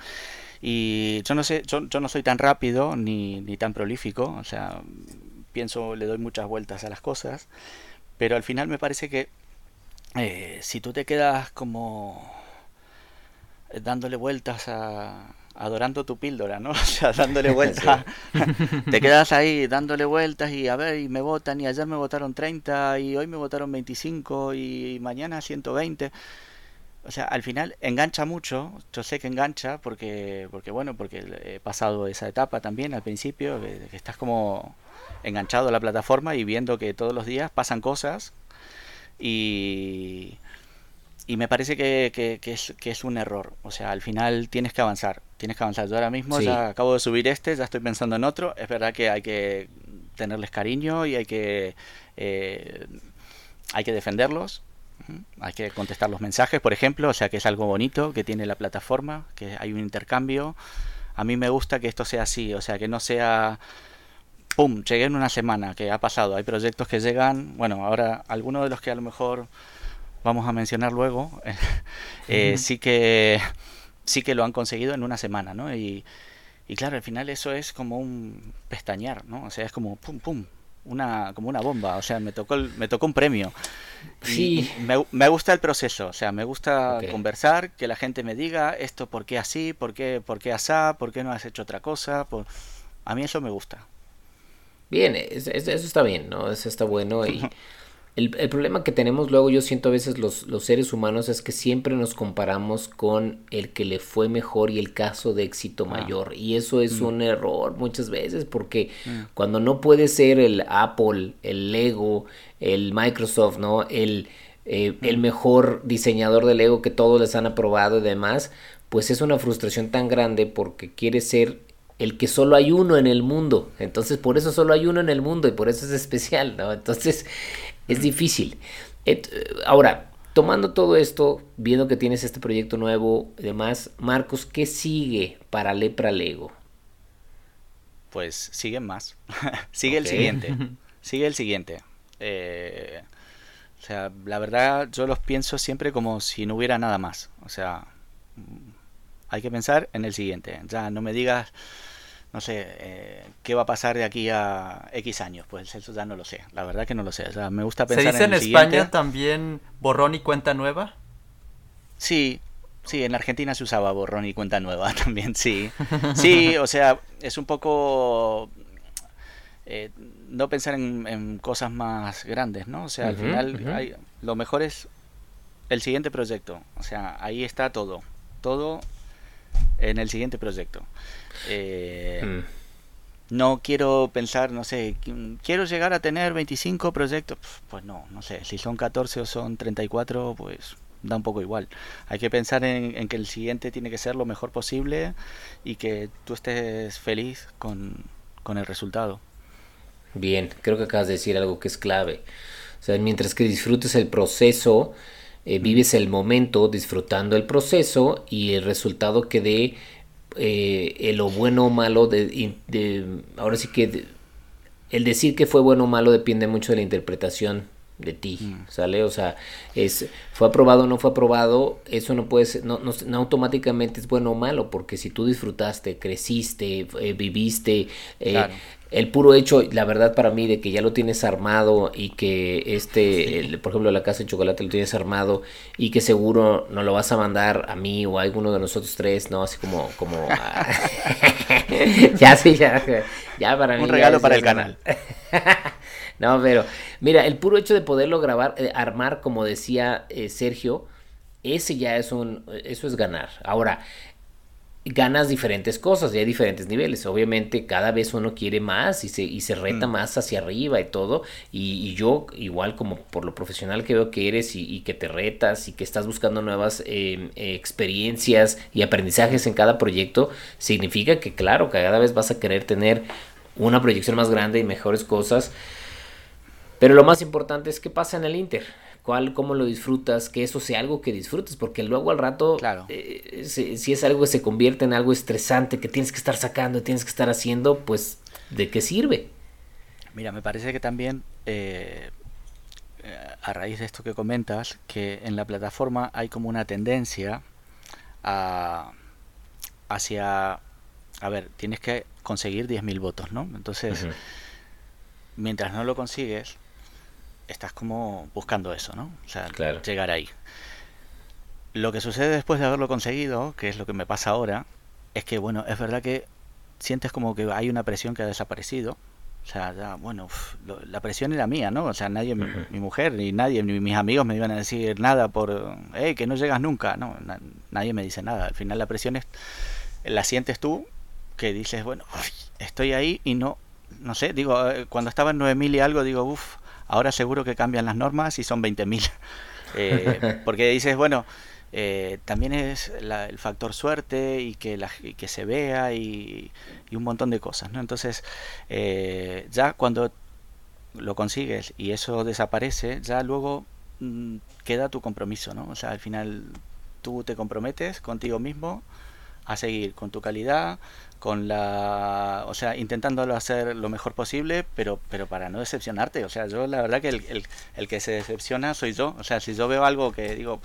S4: Y yo no sé, yo, yo no soy tan rápido ni, ni, tan prolífico, o sea, pienso, le doy muchas vueltas a las cosas, pero al final me parece que eh, si tú te quedas como dándole vueltas a, adorando tu píldora, ¿no? O sea, dándole vueltas. Te quedas ahí dándole vueltas y a ver, y me votan, y ayer me votaron 30, y hoy me votaron 25, y mañana 120. O sea, al final engancha mucho, yo sé que engancha porque, porque bueno, porque he pasado esa etapa también al principio, que, que estás como enganchado a la plataforma y viendo que todos los días pasan cosas y, y me parece que, que, es, que es un error. O sea, al final tienes que avanzar. Tienes que avanzar. Yo ahora mismo ya acabo de subir este, ya estoy pensando en otro. Es verdad que hay que tenerles cariño y hay que, eh, hay que defenderlos. Hay que contestar los mensajes, por ejemplo. O sea, que es algo bonito que tiene la plataforma, que hay un intercambio. A mí me gusta que esto sea así. O sea, que no sea ¡pum! Llegué en una semana, que ha pasado. Hay proyectos que llegan, bueno, ahora algunos de los que a lo mejor vamos a mencionar luego, eh, sí que sí que lo han conseguido en una semana, ¿no? Y, y claro, al final eso es como un pestañear, ¿no? O sea, es como pum pum, una como una bomba, o sea, me tocó me tocó un premio. Sí. Me, me, gusta el proceso, o sea, me gusta conversar, que la gente me diga esto por qué así, por qué por qué asá, por qué no has hecho otra cosa, por... a mí eso me gusta.
S3: Bien, eso, eso está bien, ¿no? Eso está bueno y El, problema que tenemos luego, yo siento a veces los, los, seres humanos, es que siempre nos comparamos con el que le fue mejor y el caso de éxito ah. mayor. Y eso es mm. un error muchas veces, porque mm. cuando no puede ser el Apple, el Lego, el Microsoft, ¿no? El, eh, el mm. mejor diseñador de Lego que todos les han aprobado y demás, pues es una frustración tan grande porque quiere ser el que solo hay uno en el mundo. Entonces, por eso solo hay uno en el mundo y por eso es especial, ¿no? Entonces, es difícil. ahora, tomando todo esto, viendo que tienes este proyecto nuevo y demás, Marcos, ¿qué sigue para Lepra Lego?
S4: Pues siguen más. sigue el siguiente. Sigue el siguiente. Eh, o sea, la verdad yo los pienso siempre como si no hubiera nada más. O sea, hay que pensar en el siguiente. Ya no me digas, no sé, eh, qué va a pasar de aquí a X años. Pues eso ya no lo sé. La verdad que no lo sé. O sea, me gusta pensar
S1: ¿Se dice en, España también borrón y cuenta nueva?
S4: Sí, sí, en Argentina se usaba borrón y cuenta nueva también, sí. Sí, o sea, es un poco... Eh, no pensar en, cosas más grandes, ¿no? O sea, al final hay, lo mejor es el siguiente proyecto. O sea, ahí está todo. Todo en el siguiente proyecto. Eh, mm. No quiero pensar, no sé, quiero llegar a tener 25 proyectos. Pues no, no sé, si son 14 o son 34, pues da un poco igual. Hay que pensar en, que el siguiente tiene que ser lo mejor posible y que tú estés feliz con, con el resultado.
S3: Bien, creo que acabas de decir algo que es clave. O sea, mientras que disfrutes el proceso, eh, vives el momento disfrutando el proceso y el resultado que dé eh, lo bueno o malo de, ahora sí que el decir que fue bueno o malo depende mucho de la interpretación de ti, mm. ¿sale? O sea, es fue aprobado o no fue aprobado, eso no puede ser, no, no, automáticamente es bueno o malo, porque si tú disfrutaste, creciste, eh, viviste, eh, el puro hecho, la verdad para mí, de que ya lo tienes armado y que este, por ejemplo, la casa de chocolate lo tienes armado y que seguro no lo vas a mandar a mí o a alguno de nosotros tres, ¿no? Así como, como, ya sí, ya, ya para
S4: mí. Un regalo para el canal.
S3: No, pero mira, el puro hecho de poderlo grabar, eh, armar, como decía eh, Sergio, ese ya es un, eso es ganar. Ahora, ganas diferentes cosas y hay diferentes niveles. Obviamente cada vez uno quiere más y se, y se reta mm. más hacia arriba y todo. Y, yo, igual como por lo profesional que veo que eres y, que te retas y que estás buscando nuevas em, experiencias y aprendizajes en cada proyecto, significa que claro, cada vez vas a querer tener una proyección más grande y mejores cosas. Pero lo más importante es qué pasa en el Inter. ¿Cuál, cómo lo disfrutas, que eso sea algo que disfrutes, porque luego al rato,
S4: claro.
S3: Eh, si, es algo que se convierte en algo estresante, que tienes que estar sacando, tienes que estar haciendo, pues, ¿de qué sirve?
S4: Mira, me parece que también, eh, a raíz de esto que comentas, que en la plataforma hay como una tendencia a, hacia, a ver, tienes que conseguir 10.000 votos, ¿no? Entonces, mientras no lo consigues, estás como buscando eso, ¿no? O sea, llegar ahí. Lo que sucede después de haberlo conseguido, que es lo que me pasa ahora, es que, bueno, es verdad que sientes como que hay una presión que ha desaparecido. O sea, ya, bueno, la presión era mía, ¿no? O sea, nadie, mi, mujer, ni nadie, ni mis amigos me iban a decir nada por, hey, que no llegas nunca. No, nadie me dice nada. Al final la presión es, la sientes tú, que dices, bueno, estoy ahí y no, no sé, digo, eh, cuando estaba en 9.000 y algo, digo, uff, Ahora seguro que cambian las normas y son 20.000. Eh, porque dices, bueno, eh, también es el factor suerte y que, la, que se vea y, un montón de cosas, ¿no? Entonces, eh, ya cuando lo consigues y eso desaparece, ya luego mm, queda tu compromiso, ¿no? O sea, al final tú te comprometes contigo mismo a seguir con tu calidad, con la, o sea, intentándolo hacer lo mejor posible, pero, pero para no decepcionarte. O sea, yo la verdad que el, el, que se decepciona soy yo. O sea, si yo veo algo que digo,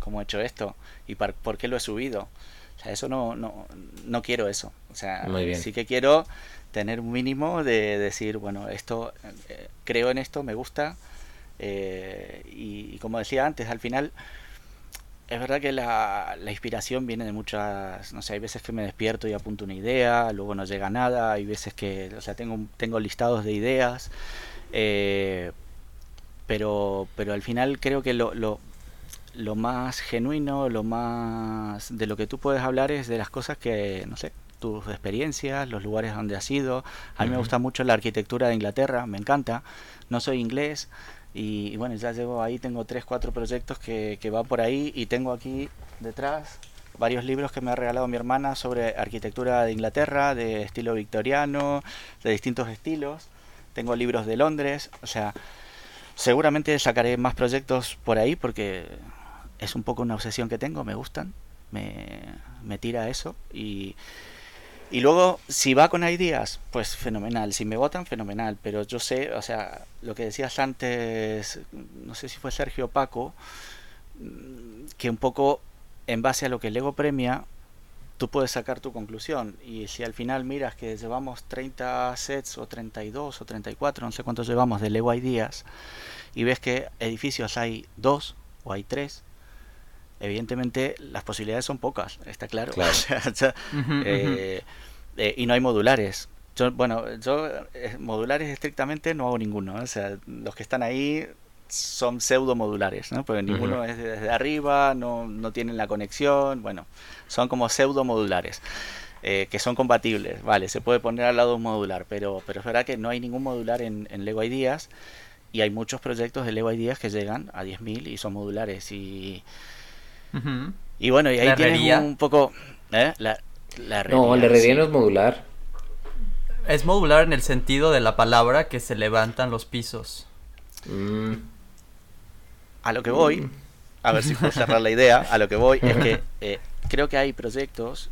S4: ¿cómo he hecho esto? ¿Y por, qué lo he subido? O sea, eso no, no, no quiero eso. O sea, sí que quiero tener un mínimo de decir, bueno, esto, eh, creo en esto, me gusta. Eh, y como decía antes, al final es verdad que la, la, inspiración viene de muchas, no sé, hay veces que me despierto y apunto una idea, luego no llega nada, hay veces que, o sea, tengo, tengo listados de ideas, eh, pero, pero al final creo que lo, lo, lo, más genuino, lo más de lo que tú puedes hablar es de las cosas que, no sé, tus experiencias, los lugares donde has ido. A mí me gusta mucho la arquitectura de Inglaterra, me encanta. No soy inglés, y, bueno, ya llevo ahí, tengo tres, cuatro proyectos que, que van por ahí y tengo aquí detrás varios libros que me ha regalado mi hermana sobre arquitectura de Inglaterra, de estilo victoriano, de distintos estilos. Tengo libros de Londres, o sea, seguramente sacaré más proyectos por ahí porque es un poco una obsesión que tengo, me gustan, me, me tira eso y y luego, si va con ideas, pues fenomenal. Si me votan, fenomenal. Pero yo sé, o sea, lo que decías antes, no sé si fue Sergio Paco, mm, que un poco en base a lo que el ego premia, tú puedes sacar tu conclusión. Y si al final miras que llevamos 30 sets o 32 o 34, no sé cuántos llevamos de Lego Ideas, y ves que edificios hay dos o hay tres, evidentemente las posibilidades son pocas, está claro. Eh, eh, y no hay modulares. Yo, bueno, yo eh, modulares estrictamente no hago ninguno. O sea, los que están ahí son pseudo modulares, ¿no? Porque ninguno es desde arriba, no, no tienen la conexión, bueno, son como pseudo modulares. que son compatibles, vale, se puede poner al lado un modular, pero, pero es verdad que no hay ningún modular en, en Lego Ideas y hay muchos proyectos de Lego Ideas que llegan a 10.000 y son modulares y, y bueno, y ahí tienes un poco. ¿eh? La,
S3: la no, la herrería no es modular.
S1: Es modular en el sentido de la palabra que se levantan los pisos.
S4: Mm. A lo que voy, a ver si puedo cerrar la idea, a lo que voy es que eh, creo que hay proyectos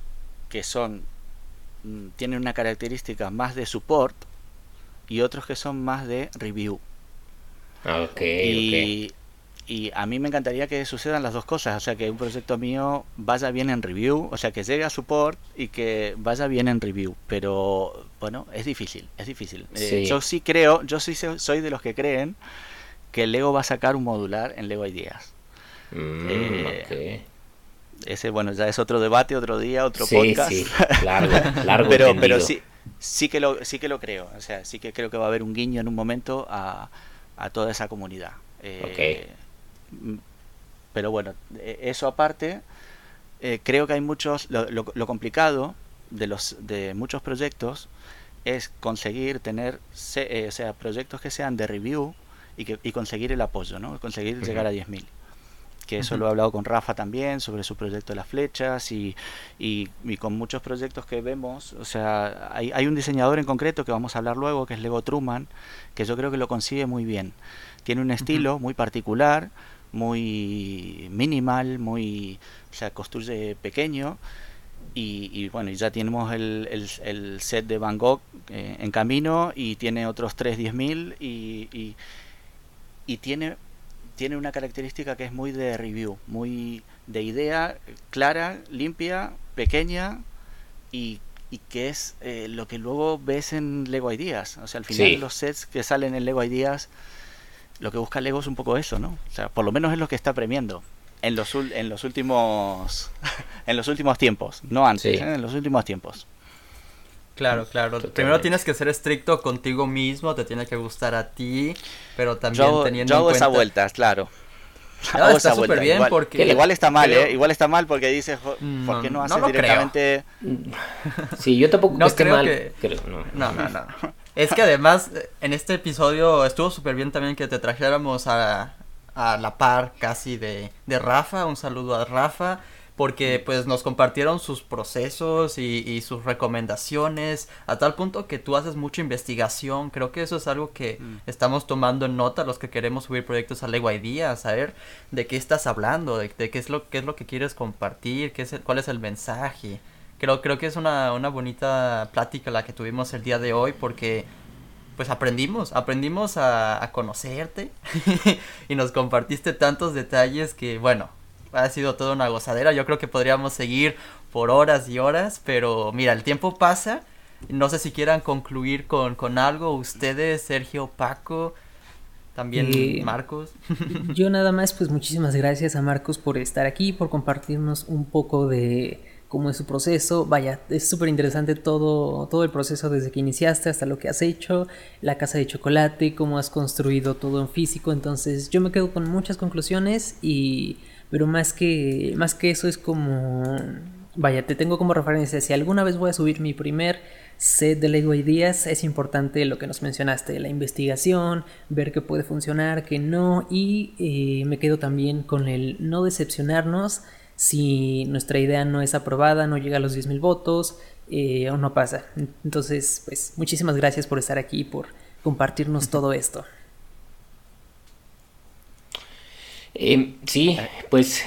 S4: que son mm, tienen una característica más de support y otros que son más de review.
S3: Okay,
S4: y, y a mí me encantaría que sucedan las dos cosas, o sea, que un proyecto mío vaya bien en review, o sea, que llegue a support y que vaya bien en review, pero bueno, es difícil, es difícil. Eh, yo sí creo, yo sí soy de los que creen que Lego va a sacar un modular en Lego Ideas. Mm, eh, ese, bueno, ya es otro debate, otro día, otro podcast. Sí, largo, largo pero, pero sí, sí que lo, sí que lo creo, o sea, sí que creo que va a haber un guiño en un momento a, a toda esa comunidad. Eh, pero bueno, e, eso aparte, eh, creo que hay muchos, lo, complicado de, los, de muchos proyectos es conseguir tener, eh, o sea, proyectos que sean de review y, que, y conseguir el apoyo, ¿no? Conseguir llegar a 10.000 que eso lo he hablado con Rafa también sobre su proyecto de las flechas y, y, con muchos proyectos que vemos, o sea, hay, hay, un diseñador en concreto que vamos a hablar luego, que es Lego Truman, que yo creo que lo consigue muy bien. Tiene un estilo muy particular, muy minimal, muy, o sea, construye pequeño. Y, y bueno, ya tenemos el, el, set de Van Gogh eh, en camino y tiene otros 3 10.000 y, y, y tiene, tiene una característica que es muy de review, muy de idea clara, limpia, pequeña y, y que es eh, lo que luego ves en Lego Ideas. O sea, al final los sets que salen en Lego Ideas lo que busca Lego es un poco eso, ¿no? O sea, por lo menos es lo que está premiando en los, en los últimos en los últimos tiempos, no antes, ¿eh? en los últimos tiempos.
S1: Claro, claro. Primero tienes que ser estricto contigo mismo, te tiene que gustar a ti, pero también teniendo
S4: yo hago en cuenta... esa vuelta, claro.
S1: No, está súper bien
S4: igual,
S1: porque...
S4: Igual está mal, ¿eh? Igual está mal porque dices, ¿por qué no haces directamente...?
S3: Sí, yo tampoco
S1: no esté mal. no, no, no. Es que además, en este episodio estuvo súper bien también que te trajéramos a, a la par casi de, de Rafa. Un saludo a Rafa porque pues nos compartieron sus procesos y, y, sus recomendaciones a tal punto que tú haces mucha investigación creo que eso es algo que mm. estamos tomando en nota los que queremos subir proyectos a Lego a saber de qué estás hablando de, qué es lo qué es lo que quieres compartir qué es cuál es el mensaje creo, creo que es una, una bonita plática la que tuvimos el día de hoy porque pues aprendimos, aprendimos a, a conocerte y nos compartiste tantos detalles que bueno, ha sido toda una gozadera, yo creo que podríamos seguir por horas y horas, pero mira, el tiempo pasa, no sé si quieran concluir con, con algo ustedes, Sergio, Paco, también Marcos.
S2: yo nada más, pues muchísimas gracias a Marcos por estar aquí, por compartirnos un poco de cómo es su proceso. Vaya, es súper interesante todo, todo el proceso desde que iniciaste hasta lo que has hecho, la casa de chocolate, cómo has construido todo en físico. Entonces yo me quedo con muchas conclusiones y... Pero más que, más que eso es como... Vaya, te tengo como referencia. Si alguna vez voy a subir mi primer set de Lego Ideas, es importante lo que nos mencionaste, la investigación, ver qué puede funcionar, qué no. Y eh, me quedo también con el no decepcionarnos si nuestra idea no es aprobada, no llega a los 10.000 votos eh, o no pasa. Entonces, pues muchísimas gracias por estar aquí y por compartirnos todo esto.
S3: Eh, sí, pues...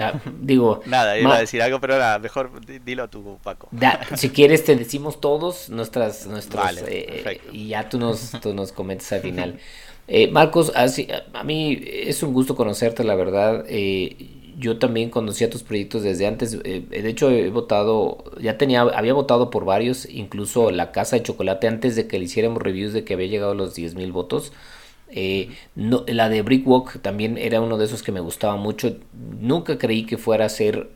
S3: Ah, digo.
S4: Nada, iba a decir algo, pero nada, mejor dilo tú, Paco.
S3: si quieres, te decimos todos nuestras. nuestras eh, y ya tú nos, tú nos comentas al final. Eh, Marcos, así, a mí es un gusto conocerte, la verdad. Eh, yo también conocía tus proyectos desde antes. de hecho, he votado, ya tenía, había votado por varios, incluso la Casa de Chocolate, antes de que le hiciéramos reviews de que había llegado a los 10.000 mil votos. Eh, no, la de Brickwalk también era uno de esos que me gustaba mucho. Nunca creí que fuera a ser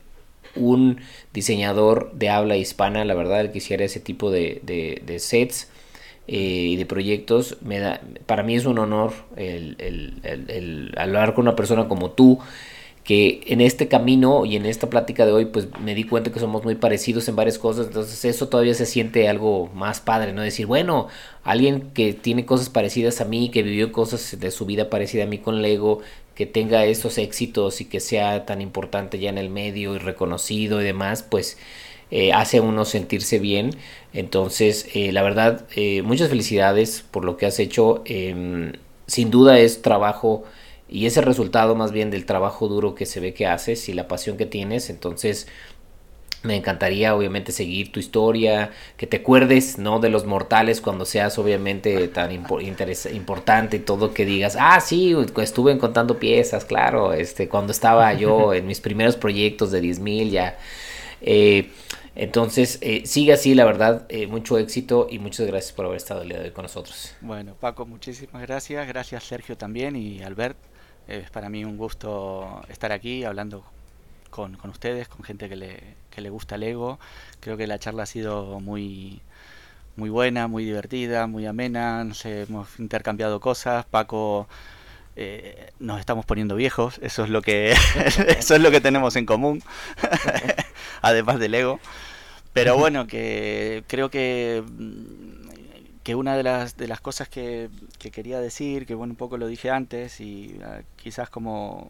S3: un diseñador de habla hispana, la verdad, el que hiciera ese tipo de, de, sets eh, y de proyectos. Me da, para mí es un honor el hablar con una persona como tú que en este camino y en esta plática de hoy pues me di cuenta que somos muy parecidos en varias cosas, entonces eso todavía se siente algo más padre, ¿no? Decir, bueno, alguien que tiene cosas parecidas a mí, que vivió cosas de su vida parecida a mí con Lego, que tenga esos éxitos y que sea tan importante ya en el medio y reconocido y demás, pues eh, hace a uno sentirse bien. Entonces, eh, la verdad, eh, muchas felicidades por lo que has hecho. Em, sin duda es trabajo y ese resultado más bien del trabajo duro que se ve que haces y la pasión que tienes, entonces me encantaría obviamente seguir tu historia, que te acuerdes, ¿no? De los mortales cuando seas obviamente tan importante y todo que digas, ah, sí, estuve contando piezas, claro, este, cuando estaba yo en mis primeros proyectos de 10.000 ya. Eh, entonces, eh, sigue así, la verdad, eh, mucho éxito y muchas gracias por haber estado el día de hoy con nosotros.
S4: Bueno, Paco, muchísimas gracias, gracias Sergio también y Albert. Es para mí un gusto estar aquí hablando con, ustedes, con gente que le, que le gusta el ego. Creo que la charla ha sido muy, muy buena, muy divertida, muy amena. No sé, hemos intercambiado cosas. Paco, eh, nos estamos poniendo viejos. Eso es lo que, eso es lo que tenemos en común, además del ego. Pero bueno, que creo que que una de las, de las cosas que, quería decir, que bueno, un poco lo dije antes y ah, quizás como,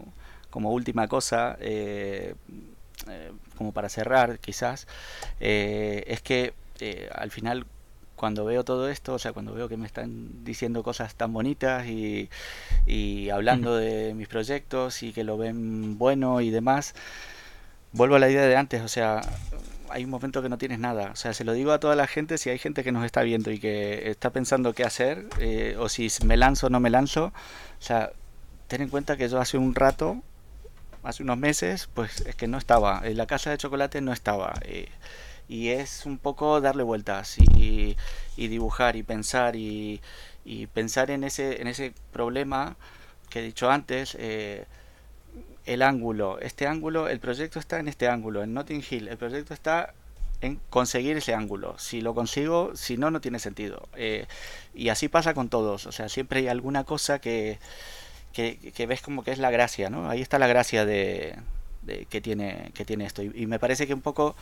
S4: como última cosa, eh, eh, como para cerrar quizás, eh, es que al final cuando veo todo esto, o sea, cuando veo que me están diciendo cosas tan bonitas y, y hablando de mis proyectos y que lo ven bueno y demás, vuelvo a la idea de antes, o sea, hay un momento que no tienes nada. O sea, se lo digo a toda la gente, si hay gente que nos está viendo y que está pensando qué hacer, eh, o si me lanzo o no me lanzo, o sea, ten en cuenta que yo hace un rato, hace unos meses, pues es que no estaba, en la casa de chocolate no estaba. Eh, y es un poco darle vueltas y, dibujar y pensar y, pensar en ese, en ese problema que he dicho antes. Eh, el ángulo, este ángulo, el proyecto está en este ángulo, en Notting Hill, el proyecto está en conseguir ese ángulo. Si lo consigo, si no, no tiene sentido. Eh, y así pasa con todos, o sea, siempre hay alguna cosa que, que, ves como que es la gracia, ¿no? Ahí está la gracia de, que, tiene, que tiene esto. Y, me parece que un poco...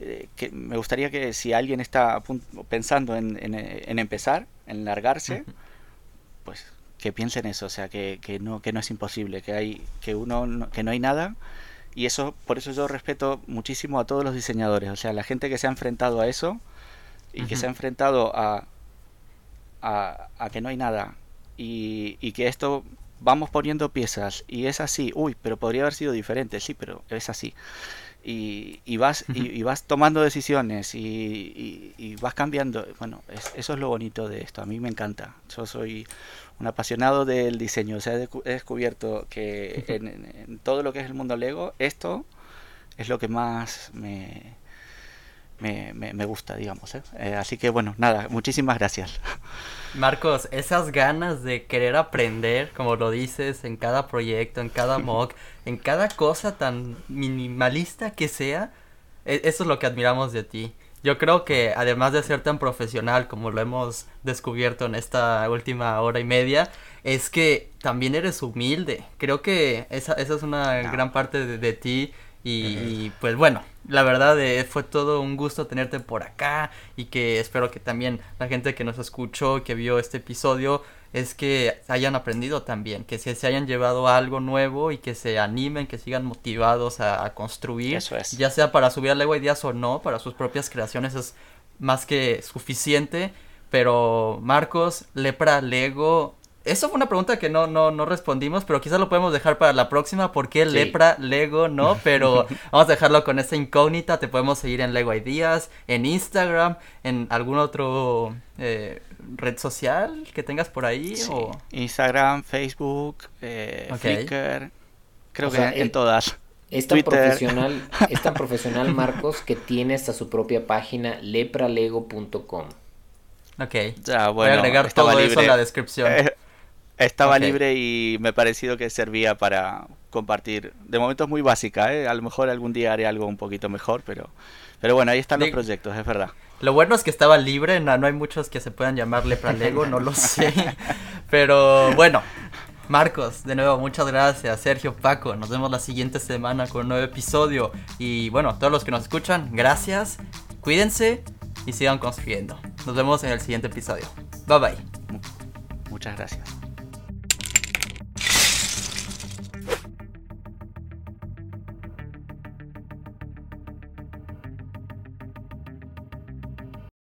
S4: Eh, que me gustaría que si alguien está pensando en, en, empezar, en largarse, pues que piensen eso, o sea, que, que, no, que no es imposible, que hay, que uno, no, que no hay nada. Y eso, por eso yo respeto muchísimo a todos los diseñadores, o sea, la gente que se ha enfrentado a eso y que se ha enfrentado a, a, a, que no hay nada y, y que esto vamos poniendo piezas y es así, uy, pero podría haber sido diferente, sí, pero es así. Y, y vas y, vas tomando decisiones y, y vas cambiando. Bueno, eso es lo bonito de esto. A mí me encanta. Yo soy un apasionado del diseño. O sea, he, descubierto que en, todo lo que es el mundo Lego, esto es lo que más me, me, me, gusta, digamos. ¿eh? Eh, así que bueno, nada, muchísimas gracias.
S1: Marcos, esas ganas de querer aprender, como lo dices, en cada proyecto, en cada mock, en cada cosa tan minimalista que sea, e, eso es lo que admiramos de ti. Yo creo que además de ser tan profesional como lo hemos descubierto en esta última hora y media, es que también eres humilde. Creo que esa, esa es una gran parte de, ti. Y, pues bueno, la verdad eh, fue todo un gusto tenerte por acá y que espero que también la gente que nos escuchó, que vio este episodio, es que hayan aprendido también, que se, se hayan llevado algo nuevo y que se animen, que sigan motivados a, construir,
S4: Eso es.
S1: ya sea para subir a Lego Ideas o no, para sus propias creaciones es más que suficiente. Pero Marcos, Lepra, Lego, eso fue una pregunta que no, no, no respondimos, pero quizás lo podemos dejar para la próxima. ¿Por qué
S3: Sí.
S1: Lepra, Lego, no? Pero vamos a dejarlo con esa incógnita. Te podemos seguir en Lego Ideas, en Instagram, en algún otro eh, red social que tengas por ahí.
S4: Sí.
S1: O...
S4: Instagram, Facebook, eh. Flickr, creo
S3: O
S4: que
S3: sea,
S4: en
S3: el-
S4: todas.
S3: Es tan
S4: Twitter.
S3: profesional, es tan profesional Marcos que tiene hasta su propia página lepralego.com.
S1: Ok.
S4: Ya,
S1: Voy a
S4: bueno,
S1: agregar todo eso en la descripción.
S4: Eh, estaba libre y me ha parecido que servía para compartir. De momento es muy básica, ¿eh? A lo mejor algún día haré algo un poquito mejor, pero, pero bueno, ahí están los proyectos, es verdad.
S1: Lo bueno es que estaba libre, no, no hay muchos que se puedan llamar Lepra Lego, no lo sé. Pero bueno, Marcos, de nuevo, muchas gracias. Sergio, Paco, nos vemos la siguiente semana con un nuevo episodio. Y bueno, todos los que nos escuchan, gracias, cuídense y sigan construyendo. Nos vemos en el siguiente episodio. Bye bye.
S4: Muchas gracias.